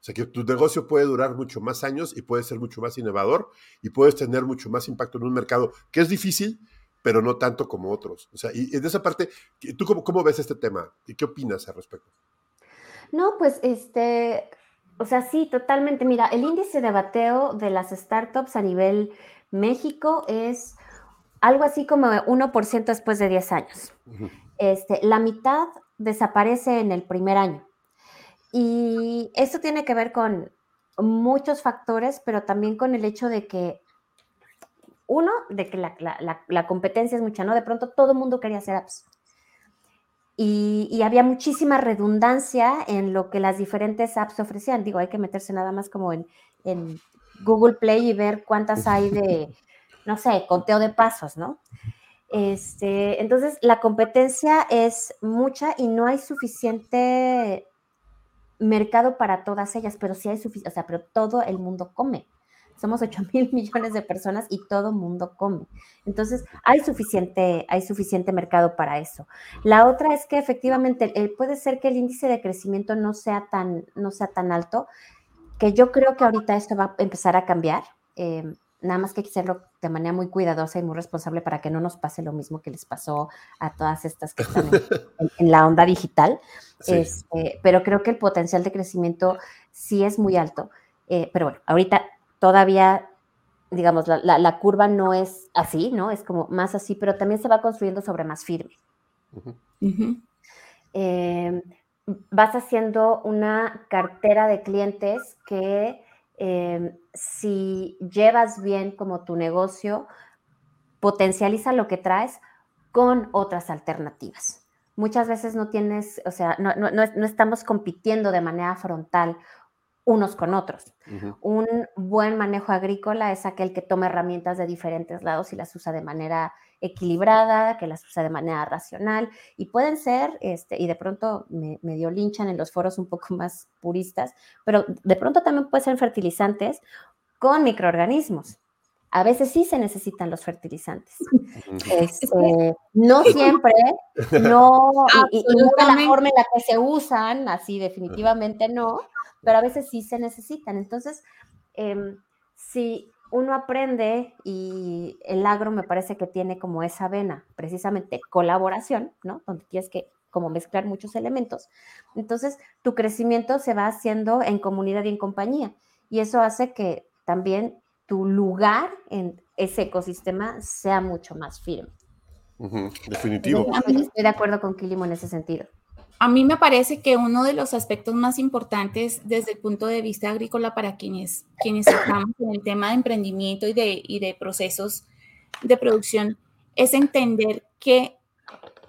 O sea, que tu negocio puede durar mucho más años y puede ser mucho más innovador y puedes tener mucho más impacto en un mercado que es difícil, pero no tanto como otros. O sea, y de esa parte, ¿tú cómo, cómo ves este tema? ¿Y qué opinas al respecto?
No, pues este, o sea, sí, totalmente. Mira, el índice de bateo de las startups a nivel México es algo así como 1% después de 10 años. Este, la mitad desaparece en el primer año. Y esto tiene que ver con muchos factores, pero también con el hecho de que, uno, de que la, la, la competencia es mucha, ¿no? De pronto todo el mundo quería hacer apps. Y, y, había muchísima redundancia en lo que las diferentes apps ofrecían. Digo, hay que meterse nada más como en, en Google Play y ver cuántas hay de, no sé, conteo de pasos, ¿no? Este, entonces, la competencia es mucha y no hay suficiente mercado para todas ellas, pero sí hay suficiente, o sea, pero todo el mundo come. Somos 8 mil millones de personas y todo mundo come. Entonces, hay suficiente, hay suficiente mercado para eso. La otra es que efectivamente eh, puede ser que el índice de crecimiento no sea tan, no sea tan alto, que yo creo que ahorita esto va a empezar a cambiar. Eh, nada más que hay que hacerlo de manera muy cuidadosa y muy responsable para que no nos pase lo mismo que les pasó a todas estas que están en, en, en la onda digital. Sí. Este, pero creo que el potencial de crecimiento sí es muy alto. Eh, pero bueno, ahorita todavía, digamos, la, la, la, curva no es así, ¿no? Es como más así, pero también se va construyendo sobre más firme. Uh -huh. Uh -huh. Eh, vas haciendo una cartera de clientes que eh, si llevas bien como tu negocio, potencializa lo que traes con otras alternativas. Muchas veces no tienes, o sea, no, no, no, no estamos compitiendo de manera frontal unos con otros. Un buen manejo agrícola es aquel que toma herramientas de diferentes lados y las usa de manera equilibrada, que las usa de manera racional y pueden ser, este, y de pronto me, dio linchan en los foros un poco más puristas, pero de pronto también pueden ser fertilizantes con microorganismos. A veces sí se necesitan los fertilizantes. Este, no siempre, no, y, no de la forma en la que se usan, así definitivamente no, pero a veces sí se necesitan. Entonces, em, si uno aprende y el agro me parece que tiene como esa vena, precisamente colaboración, ¿no? Donde tienes que como mezclar muchos elementos. Entonces, tu crecimiento se va haciendo en comunidad y en compañía. Y eso hace que también tu lugar en ese ecosistema sea mucho más firme.
definitivo.
Estoy de acuerdo con Kilimo en ese sentido.
A mí me parece que uno de los aspectos más importantes desde el punto de vista agrícola para quienes, quienes estamos en el tema de emprendimiento y de, y de procesos de producción es entender que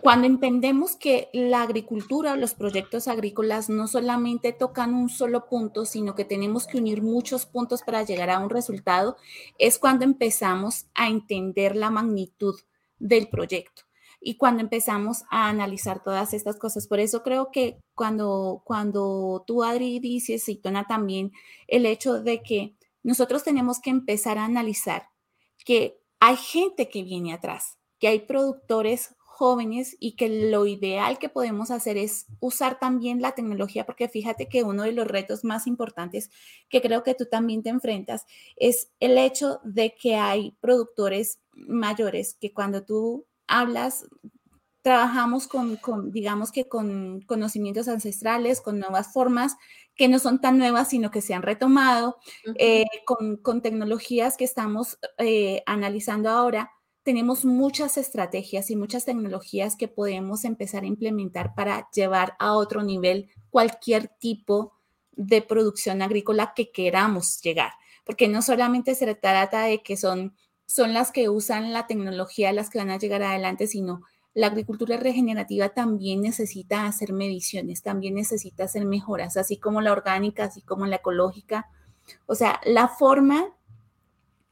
cuando entendemos que la agricultura o los proyectos agrícolas no solamente tocan un solo punto, sino que tenemos que unir muchos puntos para llegar a un resultado, es cuando empezamos a entender la magnitud del proyecto y cuando empezamos a analizar todas estas cosas. Por eso creo que cuando, cuando tú, Adri, dices, y Tona también, el hecho de que nosotros tenemos que empezar a analizar que hay gente que viene atrás, que hay productores jóvenes y que lo ideal que podemos hacer es usar también la tecnología, porque fíjate que uno de los retos más importantes que creo que tú también te enfrentas es el hecho de que hay productores mayores que cuando tú hablas, trabajamos con, digamos que con conocimientos ancestrales, con nuevas formas que no son tan nuevas, sino que se han retomado, eh, con, tecnologías que estamos eh, analizando ahora. Tenemos muchas estrategias y muchas tecnologías que podemos empezar a implementar para llevar a otro nivel cualquier tipo de producción agrícola que queramos llegar, porque no solamente se trata de que son son las que usan la tecnología las que van a llegar adelante, sino la agricultura regenerativa también necesita hacer mediciones, también necesita hacer mejoras, así como la orgánica, así como la ecológica. O sea, la forma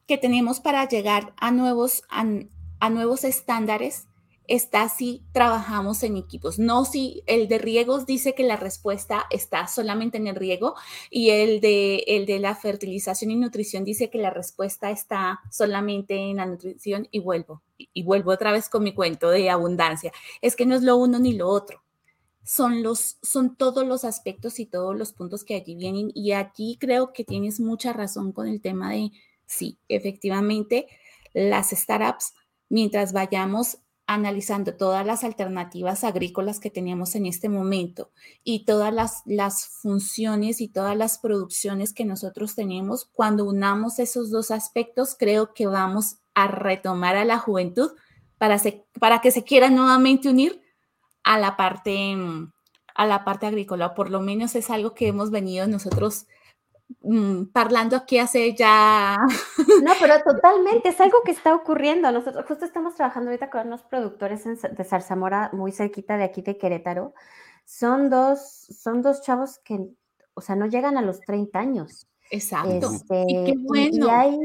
que tenemos para llegar a nuevos, a nuevos estándares está si trabajamos en equipos, no si el de riegos dice que la respuesta está solamente en el riego y el de, el de la fertilización y nutrición dice que la respuesta está solamente en la nutrición y vuelvo, y vuelvo otra vez con mi cuento de abundancia. Es que no es lo uno ni lo otro. Son, los, son todos los aspectos y todos los puntos que allí vienen y aquí creo que tienes mucha razón con el tema de, sí, efectivamente, las startups, mientras vayamos analizando todas las alternativas agrícolas que teníamos en este momento y todas las, las funciones y todas las producciones que nosotros tenemos, cuando unamos esos dos aspectos, creo que vamos a retomar a la juventud para, para que se quiera nuevamente unir a la parte a la parte agrícola, por lo menos es algo que hemos venido nosotros Mm, parlando aquí hace ya...
No, pero totalmente, es algo que está ocurriendo. Nosotros justo estamos trabajando ahorita con unos productores de Zarzamora, muy cerquita de aquí de Querétaro. Son dos, son dos chavos que, o sea, no llegan a los 30 años.
Exacto. Este, y qué
bueno. Y, hay,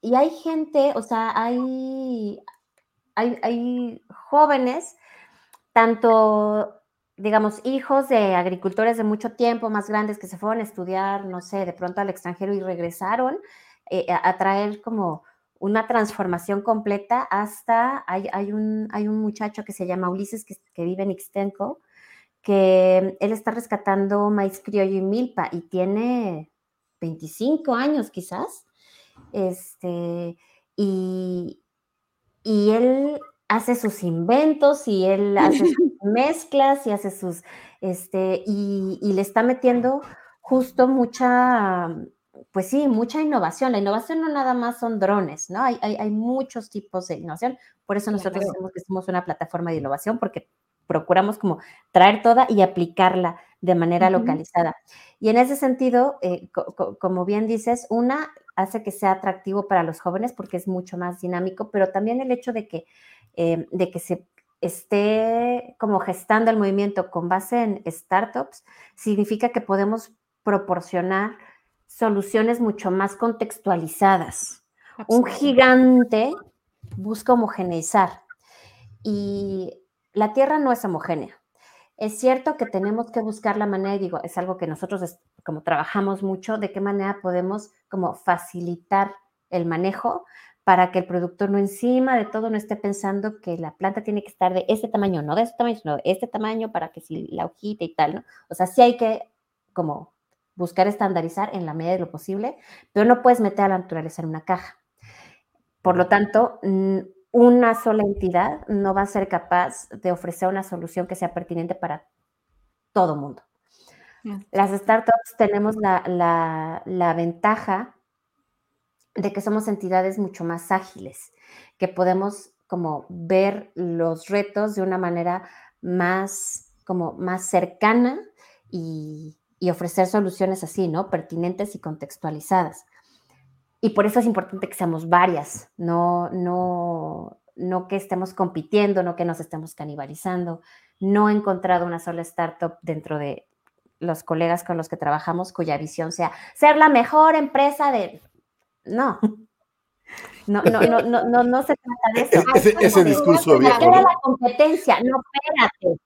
y hay gente, o sea, hay, hay, hay jóvenes, tanto digamos, hijos de agricultores de mucho tiempo, más grandes, que se fueron a estudiar, no sé, de pronto al extranjero y regresaron eh, a, traer como una transformación completa hasta, hay, hay, un, hay un muchacho que se llama Ulises, que, vive en Ixtenco, que él está rescatando maíz criollo y milpa y tiene 25 años quizás, este, y, y él hace sus inventos y él hace sus mezclas y hace sus, este, y, le está metiendo justo mucha, pues sí, mucha innovación. La innovación no nada más son drones, ¿no? Hay, hay, muchos tipos de innovación. Por eso nosotros decimos que somos una plataforma de innovación, porque procuramos como traer toda y aplicarla de manera localizada. Y en ese sentido, eh, como bien dices, una hace que sea atractivo para los jóvenes porque es mucho más dinámico, pero también el hecho de que eh, de que se esté como gestando el movimiento con base en startups, significa que podemos proporcionar soluciones mucho más contextualizadas. Un gigante busca homogeneizar y la Tierra no es homogénea. Es cierto que tenemos que buscar la manera, y digo, es algo que nosotros como trabajamos mucho, de qué manera podemos como facilitar el manejo para que el productor no encima de todo no esté pensando que la planta tiene que estar de este tamaño, no de este tamaño, sino de este tamaño para que si la hojita y tal, ¿no? O sea, sí hay que como buscar estandarizar en la medida de lo posible, pero no puedes meter a la naturaleza en una caja. Por lo tanto, una sola entidad no va a ser capaz de ofrecer una solución que sea pertinente para todo mundo. Las startups tenemos la, la, la ventaja de que somos entidades mucho más ágiles, que podemos como ver los retos de una manera más como más cercana y, y ofrecer soluciones así, ¿no? Pertinentes y contextualizadas. Y por eso es importante que seamos varias, no, no, no que estemos compitiendo, no que nos estemos canibalizando. No he encontrado una sola startup dentro de los colegas con los que trabajamos cuya visión sea ser la mejor empresa de no. No, no, no, no, no, no se trata de eso.
Ese, ese discurso
viejo. Era la competencia, no, espérate.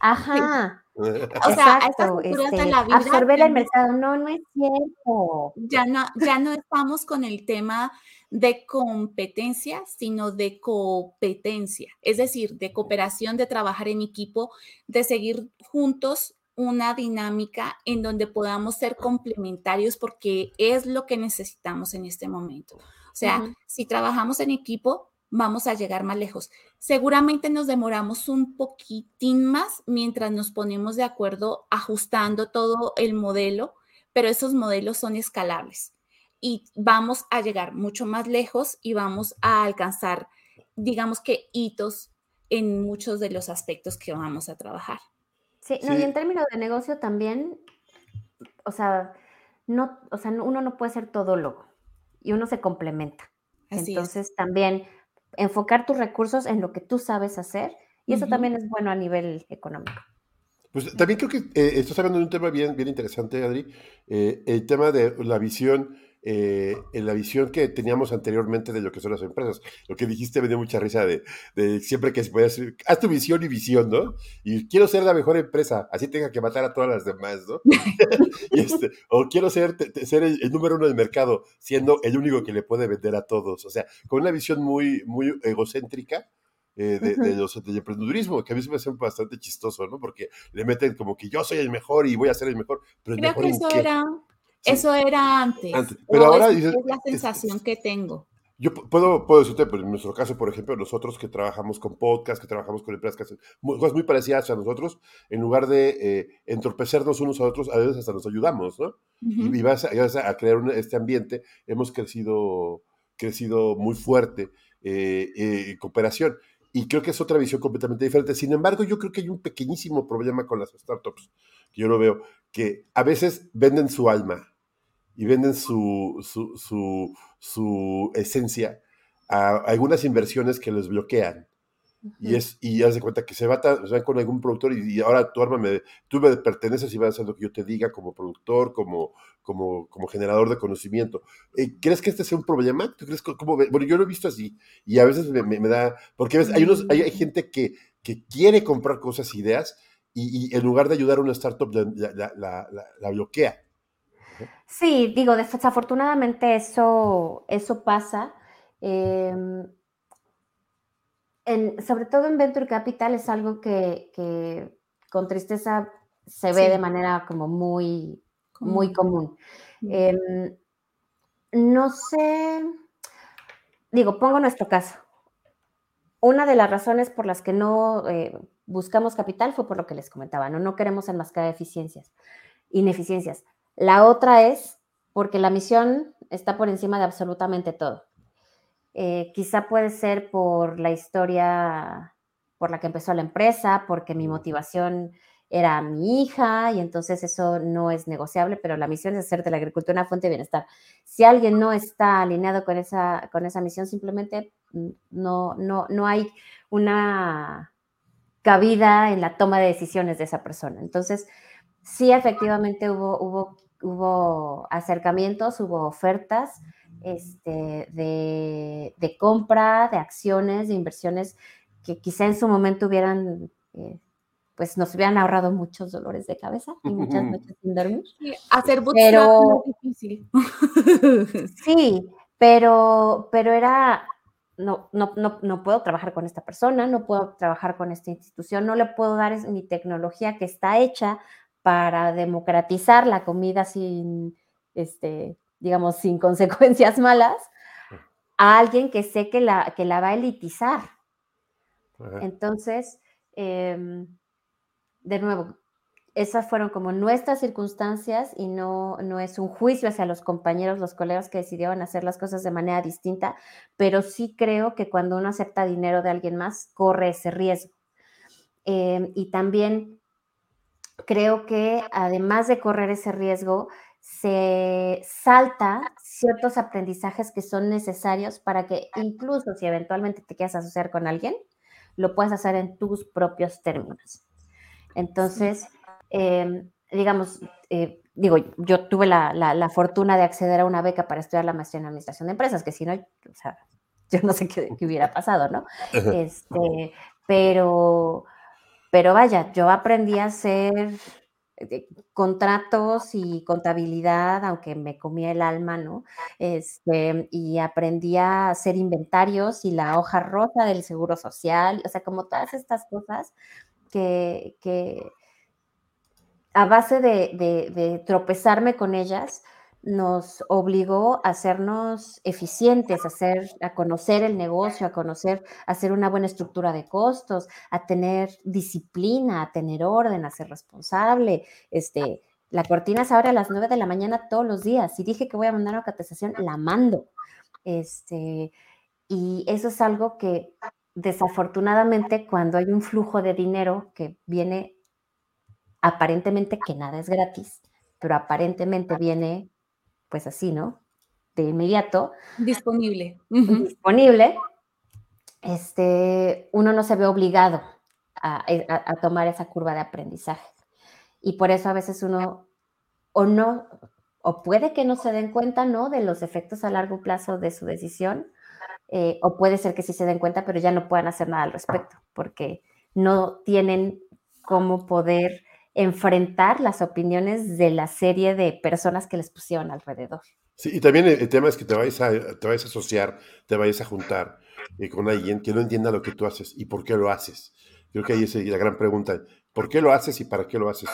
Ajá. O sea, Exacto, este, la vida, absorber el mercado, no, no es cierto.
Ya no, ya no estamos con el tema de competencia, sino de competencia, es decir, de cooperación, de trabajar en equipo, de seguir juntos una dinámica en donde podamos ser complementarios porque es lo que necesitamos en este momento. O sea, si trabajamos en equipo, vamos a llegar más lejos. Seguramente nos demoramos un poquitín más mientras nos ponemos de acuerdo ajustando todo el modelo, pero esos modelos son escalables y vamos a llegar mucho más lejos y vamos a alcanzar, digamos que hitos en muchos de los aspectos que vamos a trabajar.
Sí, no, y en términos de negocio también, o sea, no, o sea, uno no puede ser todólogo y uno se complementa. Entonces también enfocar tus recursos en lo que tú sabes hacer y eso también es bueno a nivel económico.
Pues también creo que eh, estás hablando de un tema bien, bien interesante, Adri, eh, el tema de la visión eh, en la visión que teníamos anteriormente de lo que son las empresas. Lo que dijiste me dio mucha risa de, siempre que se puede hacer, haz tu visión y visión, ¿no? Y quiero ser la mejor empresa, así tenga que matar a todas las demás, ¿no? Este, o quiero ser, ser el, número uno del mercado, siendo el único que le puede vender a todos. O sea, con una visión muy, muy egocéntrica. Eh, de, los, del emprendedurismo, que a mí se me hace bastante chistoso, ¿no? Porque le meten como que yo soy el mejor y voy a ser el mejor. Pero
Creo
mejor
que eso era eso era antes.
Pero ahora
es, la sensación que tengo.
Yo puedo, puedo decirte, pero en nuestro caso, por ejemplo, nosotros que trabajamos con podcast, que trabajamos con empresas que hacen cosas muy parecidas a nosotros, en lugar de eh, entorpecernos unos a otros, a veces hasta nos ayudamos, ¿no? Y vas a, crear este ambiente, hemos crecido, crecido muy fuerte eh, eh, cooperación. Y creo que es otra visión completamente diferente. Sin embargo, yo creo que hay un pequeñísimo problema con las startups, que yo lo veo, que a veces venden su alma y venden su, su, su, esencia a algunas inversiones que les bloquean. Y es y haz de cuenta que se, va van con algún productor y, ahora tu arma me, tú me perteneces y vas a hacer lo que yo te diga como productor, como, como, como generador de conocimiento. Eh, ¿Crees que este sea un problema? ¿Tú crees cómo, bueno, yo lo he visto así y a veces me, me, da, porque hay, unos, hay, hay gente que, que quiere comprar cosas, ideas, y, en lugar de ayudar a una startup la, la, la, bloquea.
Sí, digo, desafortunadamente eso, eso pasa. Em, sobre todo en Venture Capital es algo que, que con tristeza se ve de manera como muy, muy común. Em, no sé, digo, pongo nuestro caso. Una de las razones por las que no eh, buscamos capital fue por lo que les comentaba, ¿no? No queremos enmascarar eficiencias, ineficiencias. La otra es porque la misión está por encima de absolutamente todo. Eh, quizá puede ser por la historia por la que empezó la empresa, porque mi motivación era mi hija y entonces eso no es negociable, pero la misión es hacer de la agricultura una fuente de bienestar. Si alguien no está alineado con esa, con esa misión, simplemente no, no, no hay una cabida en la toma de decisiones de esa persona. Entonces, sí, efectivamente hubo, hubo hubo acercamientos, hubo ofertas este, de, compra, de acciones, de inversiones que quizá en su momento hubieran, eh, pues nos hubieran ahorrado muchos dolores de cabeza y muchas noches sin dormir.
hacer pero, es difícil.
sí, pero, pero era, no, no, no, no puedo trabajar con esta persona, no puedo trabajar con esta institución, no le puedo dar mi tecnología que está hecha para democratizar la comida sin, este, digamos, sin consecuencias malas a alguien que sé que la, que la va a elitizar. Entonces, em, de nuevo, esas fueron como nuestras circunstancias y no, no es un juicio hacia los compañeros, los colegas que decidieron hacer las cosas de manera distinta, pero sí creo que cuando uno acepta dinero de alguien más, corre ese riesgo. Em, y también creo que además de correr ese riesgo, se salta ciertos aprendizajes que son necesarios para que incluso si eventualmente te quieras asociar con alguien, lo puedas hacer en tus propios términos. Entonces, em, digamos, eh, digo, yo tuve la, fortuna de acceder a una beca para estudiar la maestría en administración de empresas, que si no, o sea, yo no sé qué, qué hubiera pasado, ¿no? Este, pero, pero vaya, yo aprendí a hacer contratos y contabilidad, aunque me comía el alma, ¿no? Este, y aprendí a hacer inventarios y la hoja roja del seguro social, o sea, como todas estas cosas que, a base de tropezarme con ellas, nos obligó a hacernos eficientes, a, hacer, a conocer el negocio, a conocer, a hacer una buena estructura de costos, a tener disciplina, a tener orden, a ser responsable. Este, la cortina se abre a las 9 de la mañana todos los días. Si dije que voy a mandar una cotización, la mando. Este, y eso es algo que desafortunadamente cuando hay un flujo de dinero que viene aparentemente que nada es gratis, pero aparentemente viene pues así, ¿no? De inmediato.
Disponible.
Disponible. Este, uno no se ve obligado eh, a, tomar esa curva de aprendizaje. Y por eso a veces uno o no, o puede que no se den cuenta, ¿no? De los efectos a largo plazo de su decisión, eh, o puede ser que sí se den cuenta, pero ya no puedan hacer nada al respecto, porque no tienen cómo poder enfrentar las opiniones de la serie de personas que les pusieron alrededor.
Sí, y también el, tema es que te vayas a, te vayas a asociar, te vayas a juntar eh, con alguien que no entienda lo que tú haces y por qué lo haces. Creo que ahí es la gran pregunta. ¿Por qué lo haces y para qué lo haces?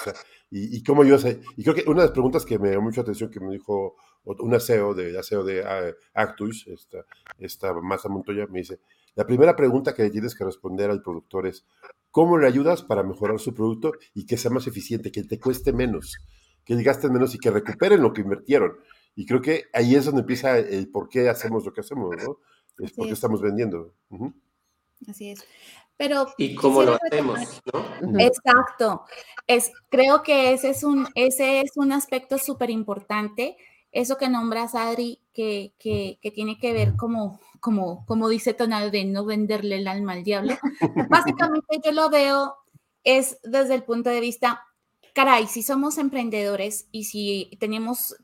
y, cómo yo sé. Y creo que una de las preguntas que me dio mucha atención que me dijo un aseo de, aseo de uh, Actus, esta, esta Masa Montoya, me dice, la primera pregunta que le tienes que responder al productor es, ¿cómo le ayudas para mejorar su producto y que sea más eficiente, que te cueste menos, que gasten menos y que recuperen lo que invirtieron? Y creo que ahí es donde empieza el por qué hacemos lo que hacemos, ¿no? Es porque estamos vendiendo.
Así es. Pero
y cómo lo hacemos,
¿no? Exacto. Es, creo que ese es un, ese es un aspecto súper importante eso que nombras, Adri, que, que, tiene que ver como, como, como dice Tonal de no venderle el alma al diablo, básicamente yo lo veo es desde el punto de vista, caray, si somos emprendedores y si tenemos,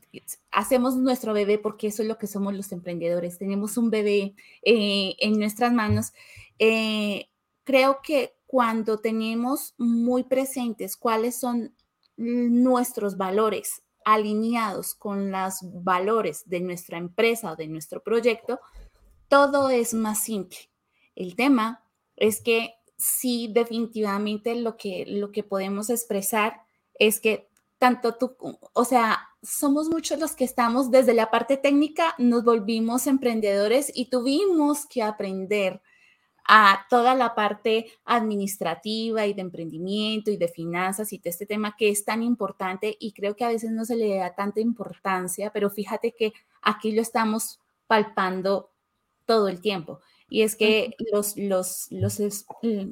hacemos nuestro bebé, porque eso es lo que somos los emprendedores, tenemos un bebé eh, en nuestras manos, eh, creo que cuando tenemos muy presentes cuáles son nuestros valores alineados con los valores de nuestra empresa o de nuestro proyecto, todo es más simple. El tema es que sí, definitivamente lo que, lo que podemos expresar es que tanto tú, o sea, somos muchos los que estamos desde la parte técnica, nos volvimos emprendedores y tuvimos que aprender a toda la parte administrativa y de emprendimiento y de finanzas y de este tema que es tan importante y creo que a veces no se le da tanta importancia, pero fíjate que aquí lo estamos palpando todo el tiempo. Y es que los, los, los,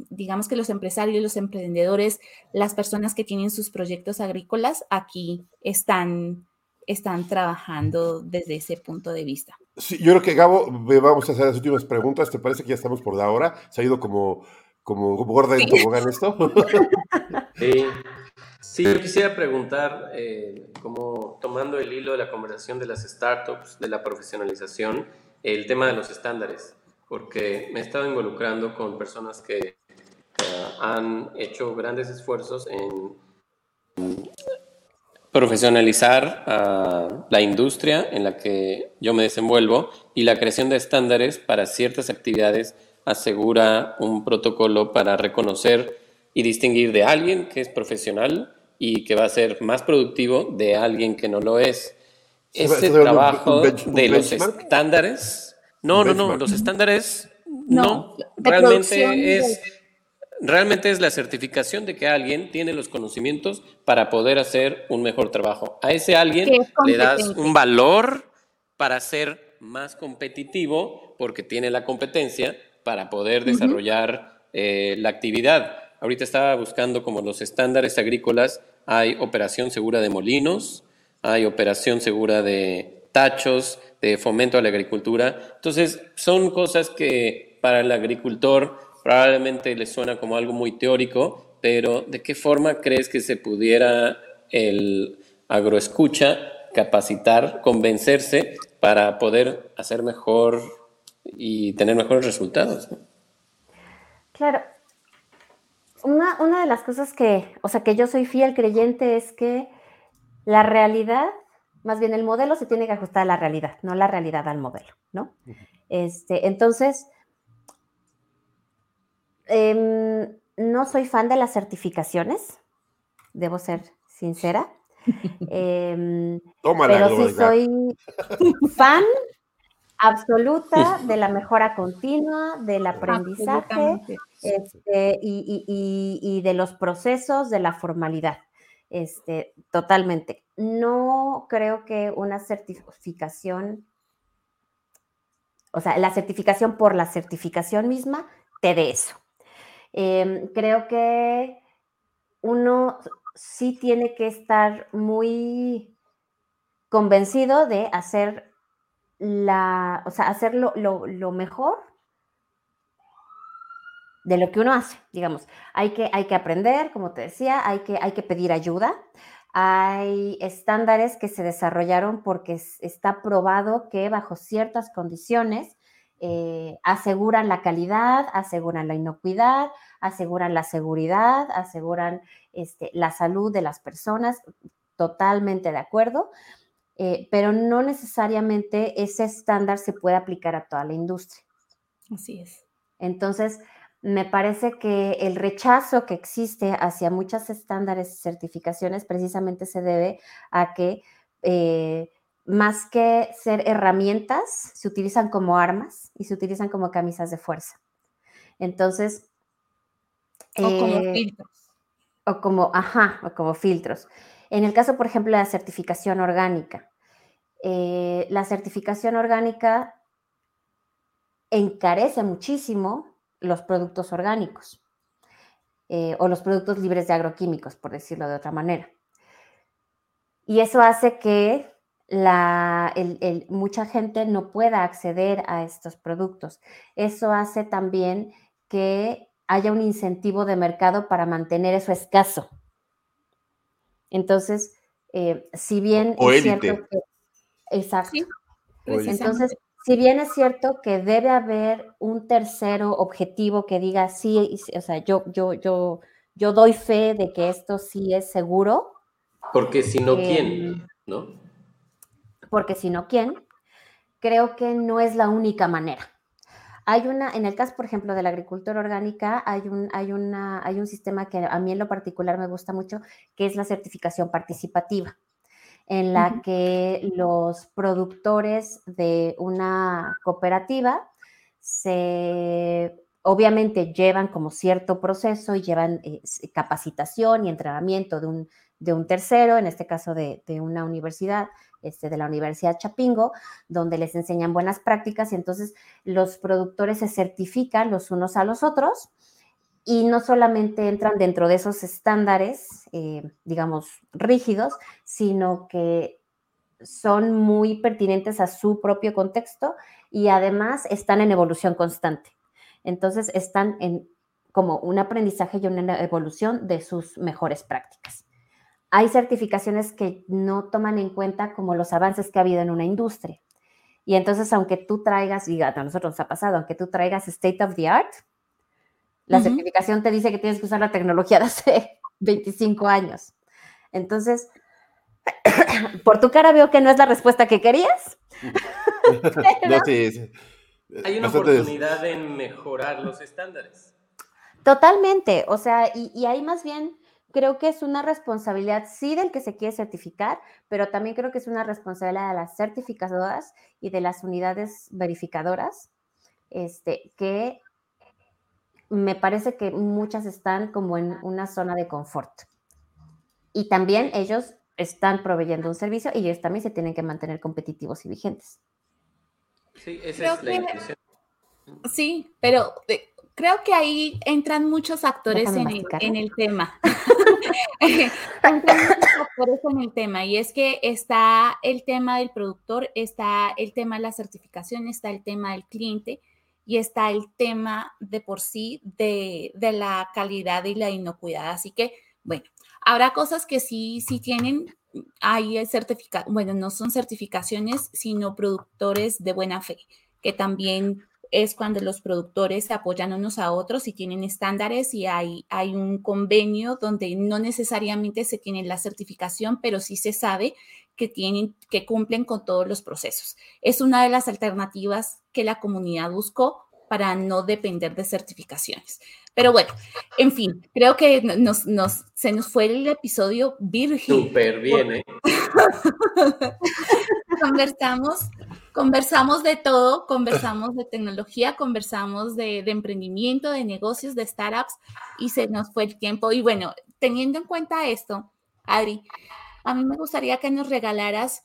digamos que los empresarios, los emprendedores, las personas que tienen sus proyectos agrícolas, aquí están están trabajando desde ese punto de vista.
Sí, yo creo que Gabo, vamos a hacer las últimas preguntas. ¿Te parece que ya estamos por la hora? ¿Se ha ido como, como, gorda en tobogán esto?
sí. Sí, yo quisiera preguntar, eh, como tomando el hilo de la conversación de las startups, de la profesionalización, el tema de los estándares, porque me he estado involucrando con personas que eh, han hecho grandes esfuerzos en profesionalizar a la industria en la que yo me desenvuelvo y la creación de estándares para ciertas actividades asegura un protocolo para reconocer y distinguir de alguien que es profesional y que va a ser más productivo de alguien que no lo es. Ese trabajo de los estándares, no, no, no, los estándares no, realmente es realmente es la certificación de que alguien tiene los conocimientos para poder hacer un mejor trabajo. A ese alguien le das un valor para ser más competitivo porque tiene la competencia para poder desarrollar eh, la actividad. Ahorita estaba buscando como los estándares agrícolas, hay operación segura de molinos, hay operación segura de tachos, de fomento a la agricultura. Entonces, son cosas que para el agricultor probablemente le suena como algo muy teórico, pero ¿de qué forma crees que se pudiera el agroescucha capacitar, convencerse para poder hacer mejor y tener mejores resultados?
Claro. Una, una de las cosas que, o sea, que yo soy fiel creyente es que la realidad, más bien el modelo se tiene que ajustar a la realidad, no la realidad al modelo, ¿no? Este, entonces, Em, no soy fan de las certificaciones, debo ser sincera. Em, pero sí soy fan absoluta de la mejora continua, del aprendizaje este, y, de los procesos de la formalidad. Este, totalmente. No creo que una certificación, o sea, la certificación por la certificación misma te dé eso. Em, creo que uno sí tiene que estar muy convencido de hacer la, o sea, hacer lo, mejor de lo que uno hace, digamos. Hay que, hay que aprender, como te decía, hay que, hay que pedir ayuda. Hay estándares que se desarrollaron porque está probado que bajo ciertas condiciones eh, aseguran la calidad, aseguran la inocuidad, aseguran la seguridad, aseguran este, la salud de las personas, totalmente de acuerdo, eh, pero no necesariamente ese estándar se puede aplicar a toda la industria.
Así es.
Entonces, me parece que el rechazo que existe hacia muchos estándares y certificaciones precisamente se debe a que eh, más que ser herramientas, se utilizan como armas y se utilizan como camisas de fuerza. Entonces...
O como eh, filtros.
O como, ajá, o como filtros. En el caso, por ejemplo, de la certificación orgánica. Eh, la certificación orgánica encarece muchísimo los productos orgánicos eh, o los productos libres de agroquímicos, por decirlo de otra manera. Y eso hace que la, mucha gente no pueda acceder a estos productos. Eso hace también que haya un incentivo de mercado para mantener eso escaso. Entonces, eh, si bien es cierto que... Exacto. Entonces, si bien es cierto que debe haber un tercero objetivo que diga, sí, o sea, yo, yo, yo, yo doy fe de que esto sí es seguro.
Porque si no, ¿quién? Em, ¿No?
Porque si no, ¿quién? Creo que no es la única manera. Hay una, en el caso, por ejemplo, de la agricultura orgánica, hay un, hay, una, hay un sistema que a mí en lo particular me gusta mucho, que es la certificación participativa, en la que los productores de una cooperativa se obviamente llevan como cierto proceso y llevan eh, capacitación y entrenamiento de un, de un tercero, en este caso de, de una universidad, este, de la Universidad Chapingo, donde les enseñan buenas prácticas y entonces los productores se certifican los unos a los otros y no solamente entran dentro de esos estándares, eh, digamos, rígidos, sino que son muy pertinentes a su propio contexto y además están en evolución constante. Entonces están en como un aprendizaje y una evolución de sus mejores prácticas. Hay certificaciones que no toman en cuenta como los avances que ha habido en una industria. Y entonces, aunque tú traigas, y a nosotros nos ha pasado, aunque tú traigas state of the art, la certificación te dice que tienes que usar la tecnología de hace 25 años. Entonces, por tu cara veo que no es la respuesta que querías.
no, sí, Hay una oportunidad en mejorar los estándares.
Totalmente, o sea, y, y ahí más bien creo que es una responsabilidad, sí, del que se quiere certificar, pero también creo que es una responsabilidad de las certificadoras y de las unidades verificadoras, este, que me parece que muchas están como en una zona de confort. Y también ellos están proveyendo un servicio y ellos también se tienen que mantener competitivos y vigentes.
Sí, esa es la Sí, pero eh, creo que ahí entran muchos actores en el, en el, tema. entran muchos actores en el tema y es que está el tema del productor, está el tema de la certificación, está el tema del cliente y está el tema de por sí de, de la calidad y la inocuidad. Así que, bueno, habrá cosas que sí, sí tienen, hay certificados, bueno, no son certificaciones, sino productores de buena fe, que también es cuando los productores se apoyan unos a otros y tienen estándares y hay, hay un convenio donde no necesariamente se tiene la certificación, pero sí se sabe que, tienen, que cumplen con todos los procesos. Es una de las alternativas que la comunidad buscó para no depender de certificaciones. Pero bueno, en fin, creo que nos, nos, se nos fue el episodio virgen.
Súper bien, ¿eh?
Conversamos Conversamos de todo, conversamos de tecnología, conversamos de, emprendimiento, de negocios, de startups y se nos fue el tiempo. Y bueno, teniendo en cuenta esto, Adri, a mí me gustaría que nos regalaras,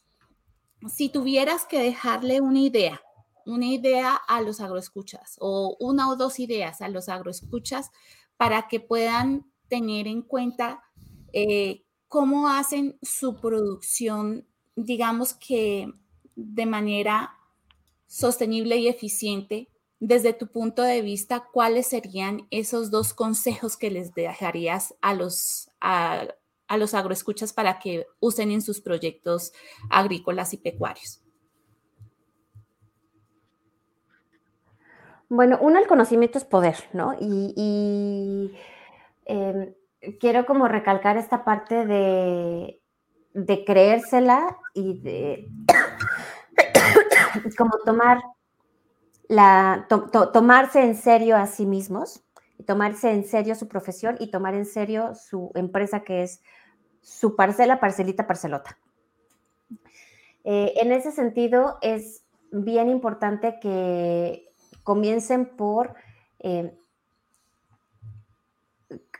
si tuvieras que dejarle una idea, una idea a los agroescuchas o una o dos ideas a los agroescuchas para que puedan tener en cuenta eh, cómo hacen su producción, digamos que de manera sostenible y eficiente, desde tu punto de vista, ¿cuáles serían esos dos consejos que les dejarías a los, a, los agroescuchas para que usen en sus proyectos agrícolas y pecuarios?
Bueno, uno, el conocimiento es poder, ¿no? Y, em, quiero como recalcar esta parte de, de creérsela y de como tomar la, tomarse en serio a sí mismos, tomarse en serio su profesión y tomar en serio su empresa que es su parcela, parcelita, parcelota. Eh, en ese sentido, es bien importante que comiencen por eh,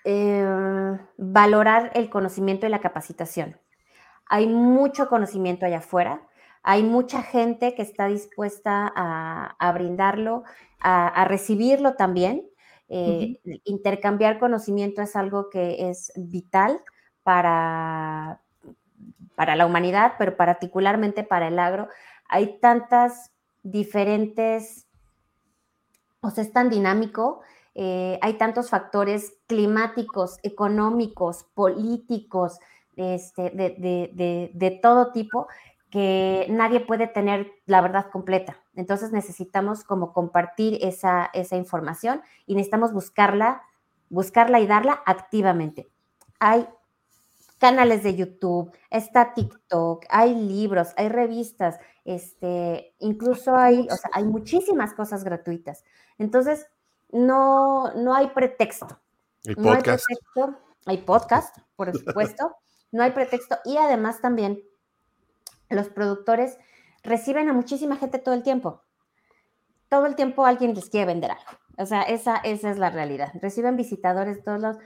eh, valorar el conocimiento y la capacitación. Hay mucho conocimiento allá afuera, hay mucha gente que está dispuesta a, brindarlo, a, recibirlo también. Eh, intercambiar conocimiento es algo que es vital para, para la humanidad, pero particularmente para el agro. Hay tantas diferentes, o sea, es tan dinámico, eh, hay tantos factores climáticos, económicos, políticos, este, de, todo tipo, que nadie puede tener la verdad completa. Entonces necesitamos como compartir esa, esa información y necesitamos buscarla, buscarla y darla activamente. Hay canales de YouTube, está TikTok, hay libros, hay revistas, este, incluso hay, o sea, hay muchísimas cosas gratuitas. Entonces, no, no hay pretexto.
Hay podcast.
hay podcast, por supuesto. no hay pretexto. Y además también los productores reciben a muchísima gente todo el tiempo. Todo el tiempo alguien les quiere vender algo. O sea, esa, esa es la realidad. Reciben visitadores todos los...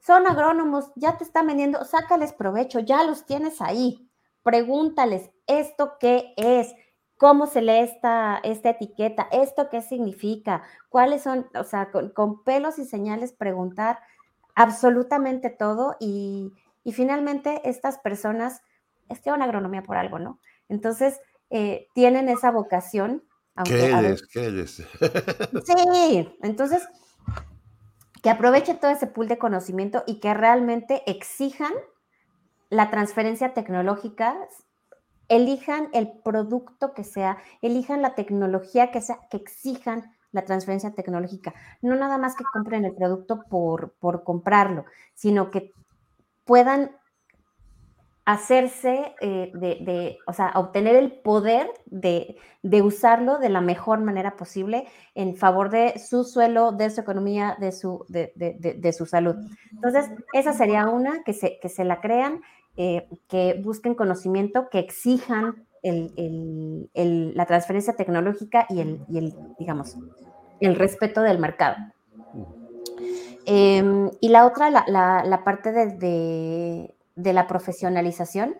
Son agrónomos, ya te están vendiendo, sácales provecho, ya los tienes ahí. Pregúntales, ¿esto qué es? ¿Cómo se lee esta, esta etiqueta? ¿Esto qué significa? ¿Cuáles son? O sea, con, pelos y señales preguntar absolutamente todo y, y finalmente estas personas estudian agronomía por algo, ¿no? Entonces, eh, tienen esa vocación.
¿Qué eres? ¿Qué eres?
sí, entonces, que aproveche todo ese pool de conocimiento y que realmente exijan la transferencia tecnológica, elijan el producto que sea, elijan la tecnología que sea, que exijan la transferencia tecnológica. No nada más que compren el producto por, por comprarlo, sino que puedan hacerse eh, de, o sea, obtener el poder de, usarlo de la mejor manera posible en favor de su suelo, de su economía, de su, de, su salud. Entonces, esa sería una, que se, que se la crean, eh, que busquen conocimiento, que exijan la transferencia tecnológica y el, y el, digamos, el respeto del mercado. Em, y la otra, la, parte de, la profesionalización,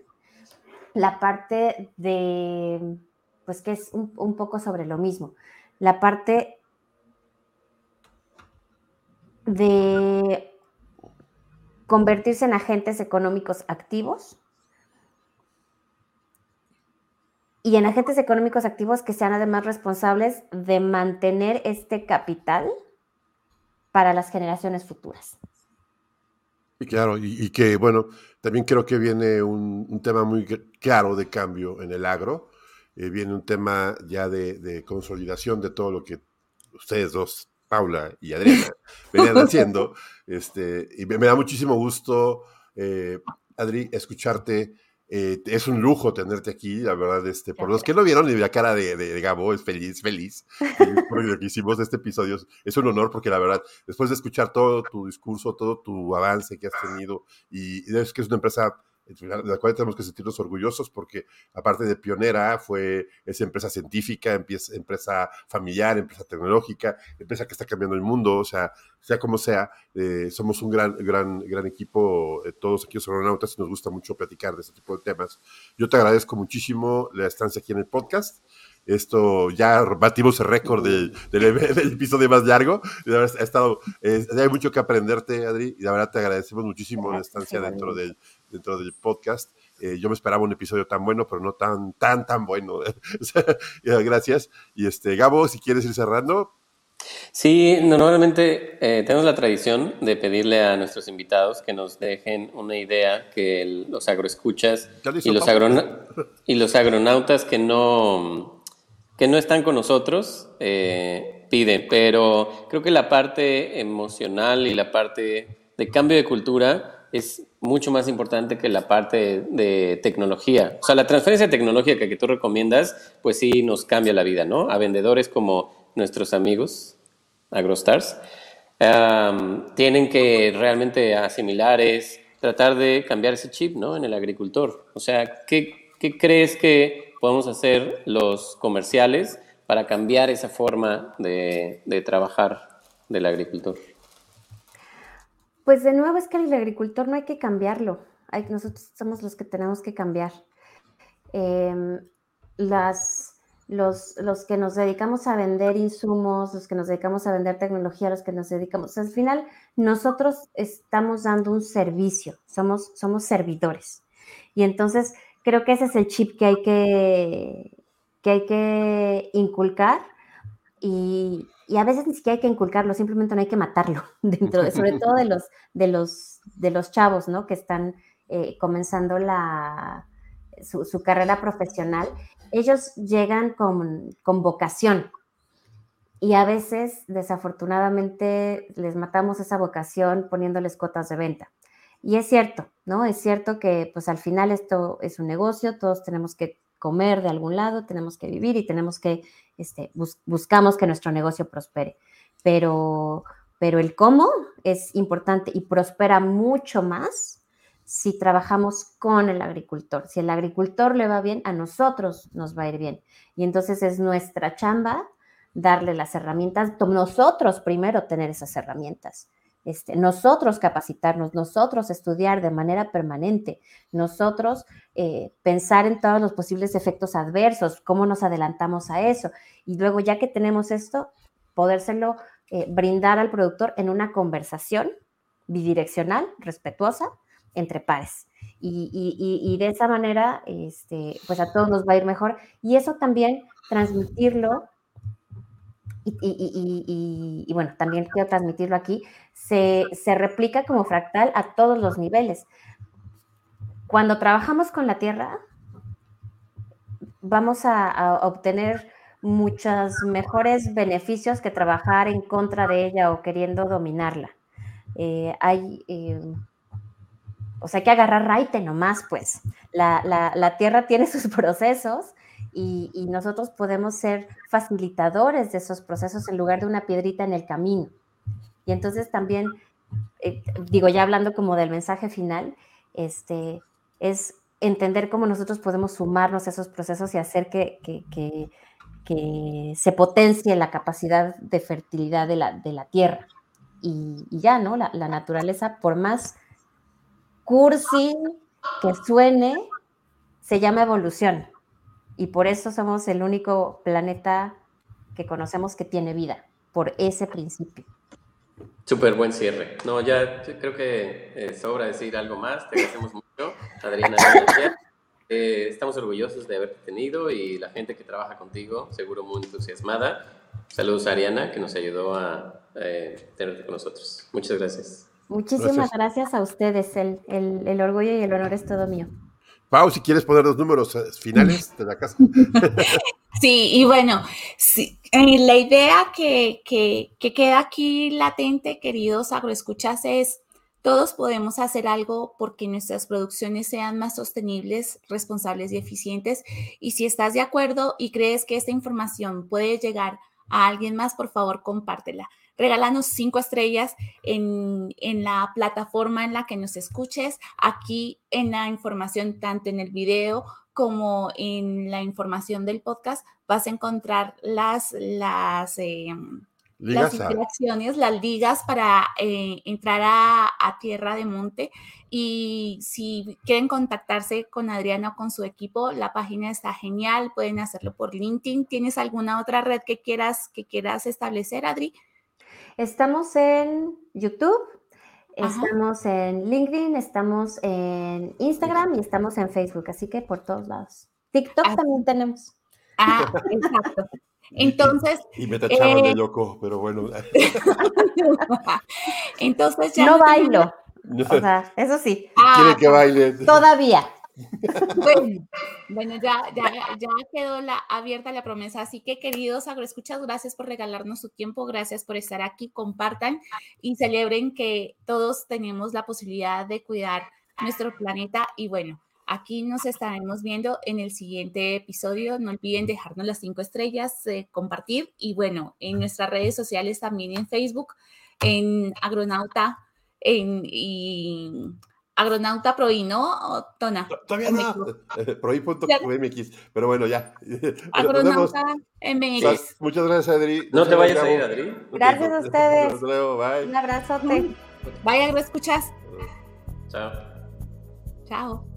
la parte de, pues que es un, poco sobre lo mismo, la parte de convertirse en agentes económicos activos y en agentes económicos activos que sean además responsables de mantener este capital para las generaciones futuras.
Y claro, y, que bueno, también creo que viene un, tema muy claro de cambio en el agro, eh, viene un tema ya de, consolidación de todo lo que ustedes dos, Paula y Adriana, venían haciendo, este, y me, da muchísimo gusto, eh, Adri, escucharte eh, es un lujo tenerte aquí, la verdad, este, por los que lo vieron, la cara de, de, Gabo es feliz, feliz, por lo que hicimos de este episodio. Es un honor porque la verdad, después de escuchar todo tu discurso, todo tu avance que has tenido, y, y es que es una empresa de la cual tenemos que sentirnos orgullosos porque aparte de pionera fue esa empresa científica, empresa familiar, empresa tecnológica, empresa que está cambiando el mundo, o sea, sea como sea, eh, somos un gran, gran, gran equipo, eh, todos aquí los aeronautas y nos gusta mucho platicar de este tipo de temas. Yo te agradezco muchísimo la estancia aquí en el podcast. Esto ya batimos el récord del, del, episodio más largo. ha estado, hay mucho que aprenderte, Adri, y la verdad te agradecemos muchísimo la estancia dentro del, dentro del podcast. Eh, yo me esperaba un episodio tan bueno, pero no tan, tan, tan bueno. Gracias. Y este, Gabo, si quieres ir cerrando.
Sí, normalmente eh, tenemos la tradición de pedirle a nuestros invitados que nos dejen una idea que los agroescuchas y los, y los agronautas que no que no están con nosotros eh, piden, pero creo que la parte emocional y la parte de cambio de cultura es mucho más importante que la parte de, tecnología. O sea, la transferencia tecnológica que tú recomiendas, pues sí nos cambia la vida, ¿no? A vendedores como nuestros amigos, AgroStars, tienen que realmente asimilar es tratar de cambiar ese chip, ¿no? En el agricultor. O sea, ¿qué, qué crees que podemos hacer los comerciales para cambiar esa forma de, trabajar del agricultor?
Pues de nuevo es que el agricultor no hay que cambiarlo, nosotros somos los que tenemos que cambiar. Em, las, los, los, que nos dedicamos a vender insumos, los que nos dedicamos a vender tecnología, los que nos dedicamos, al final nosotros estamos dando un servicio, somos, somos servidores. Y entonces creo que ese es el chip que hay que, que, hay que inculcar y, a veces ni siquiera hay que inculcarlo, simplemente no hay que matarlo dentro de, sobre todo de los, de los, de los chavos, ¿no? Que están eh, comenzando la, su, carrera profesional. Ellos llegan con, con vocación, y a veces, desafortunadamente, les matamos esa vocación poniéndoles cuotas de venta. Y es cierto, ¿no? Es cierto que pues al final esto es un negocio, todos tenemos que comer de algún lado, tenemos que vivir y tenemos que, este, buscamos que nuestro negocio prospere. Pero, pero el cómo es importante y prospera mucho más si trabajamos con el agricultor. Si el agricultor le va bien, a nosotros nos va a ir bien. Y entonces es nuestra chamba darle las herramientas, nosotros primero tener esas herramientas. Este, nosotros capacitarnos, nosotros estudiar de manera permanente, nosotros eh, pensar en todos los posibles efectos adversos, cómo nos adelantamos a eso. Y luego, ya que tenemos esto, podérselo eh, brindar al productor en una conversación bidireccional, respetuosa, entre pares. Y, de esa manera, este, pues a todos nos va a ir mejor. Y eso también transmitirlo y, bueno, también quiero transmitirlo aquí, se, replica como fractal a todos los niveles. cuando trabajamos con la tierra, vamos a, obtener muchos mejores beneficios que trabajar en contra de ella o queriendo dominarla. Eh, hay, eh, o sea, hay que agarrar raite nomás, pues. La, tierra tiene sus procesos y, nosotros podemos ser facilitadores de esos procesos en lugar de una piedrita en el camino. Y entonces también, eh, digo, ya hablando como del mensaje final, este, es entender cómo nosotros podemos sumarnos a esos procesos y hacer que, que, se potencie la capacidad de fertilidad de la, de la tierra. Y, ya, ¿no? La, la, naturaleza, por más cursi que suene, se llama evolución. Y por eso somos el único planeta que conocemos que tiene vida, por ese principio.
Súper buen cierre. No, ya creo que eh, sobra decir algo más. Te agradecemos mucho, Adriana. Eh, estamos orgullosos de haberte tenido y la gente que trabaja contigo, seguro muy entusiasmada. Saludos a Ariana, que nos ayudó a eh, tenerte con nosotros. Muchas gracias.
Muchísimas gracias, a ustedes. El, el, el orgullo y el honor es todo mío.
Pau, si quieres poner los números eh, finales de la casa.
Sí, y bueno, eh, la idea que, que, queda aquí latente, queridos agroescuchas, es todos podemos hacer algo porque nuestras producciones sean más sostenibles, responsables y eficientes. Y si estás de acuerdo y crees que esta información puede llegar a alguien más, por favor, compártela regálanos cinco estrellas en, la plataforma en la que nos escuches, aquí en la información, tanto en el video como en la información del podcast, vas a encontrar las, las, em, las interacciones, las ligas para eh, entrar a, a, Tierra de Monte. Y si quieren contactarse con Adriana o con su equipo, la página está genial. Pueden hacerlo por LinkedIn. ¿Tienes alguna otra red que quieras, que quieras establecer, Adri?
Estamos en YouTube, estamos en LinkedIn, estamos en Instagram y estamos en Facebook, así que por todos lados. TikTok ah. también tenemos.
Ah, exacto. Entonces.
Y me tachaban de eh, loco, pero bueno.
Entonces ya.
No bailo. O sea, eso sí.
Quiere que baile.
Todavía.
Bueno, ya, ya, ya quedó la, abierta la promesa. Así que, queridos agroescuchas, gracias por regalarnos su tiempo, gracias por estar aquí, compartan y celebren que todos tenemos la posibilidad de cuidar nuestro planeta. Y bueno, aquí nos estaremos viendo en el siguiente episodio. No olviden dejarnos las cinco estrellas, eh, compartir y bueno, en nuestras redes sociales también en Facebook, en Agronauta, en, y Agronauta Proí, ¿no? Tona.
Todavía no. Proí.mx, pero bueno, ya.
Agronauta MX.
Muchas gracias, Adri.
No te vayas a ir, Adri.
Gracias a ustedes. Hasta
luego, bye.
Un abrazote.
Vaya, ¿lo escuchas?
Chao.
Chao.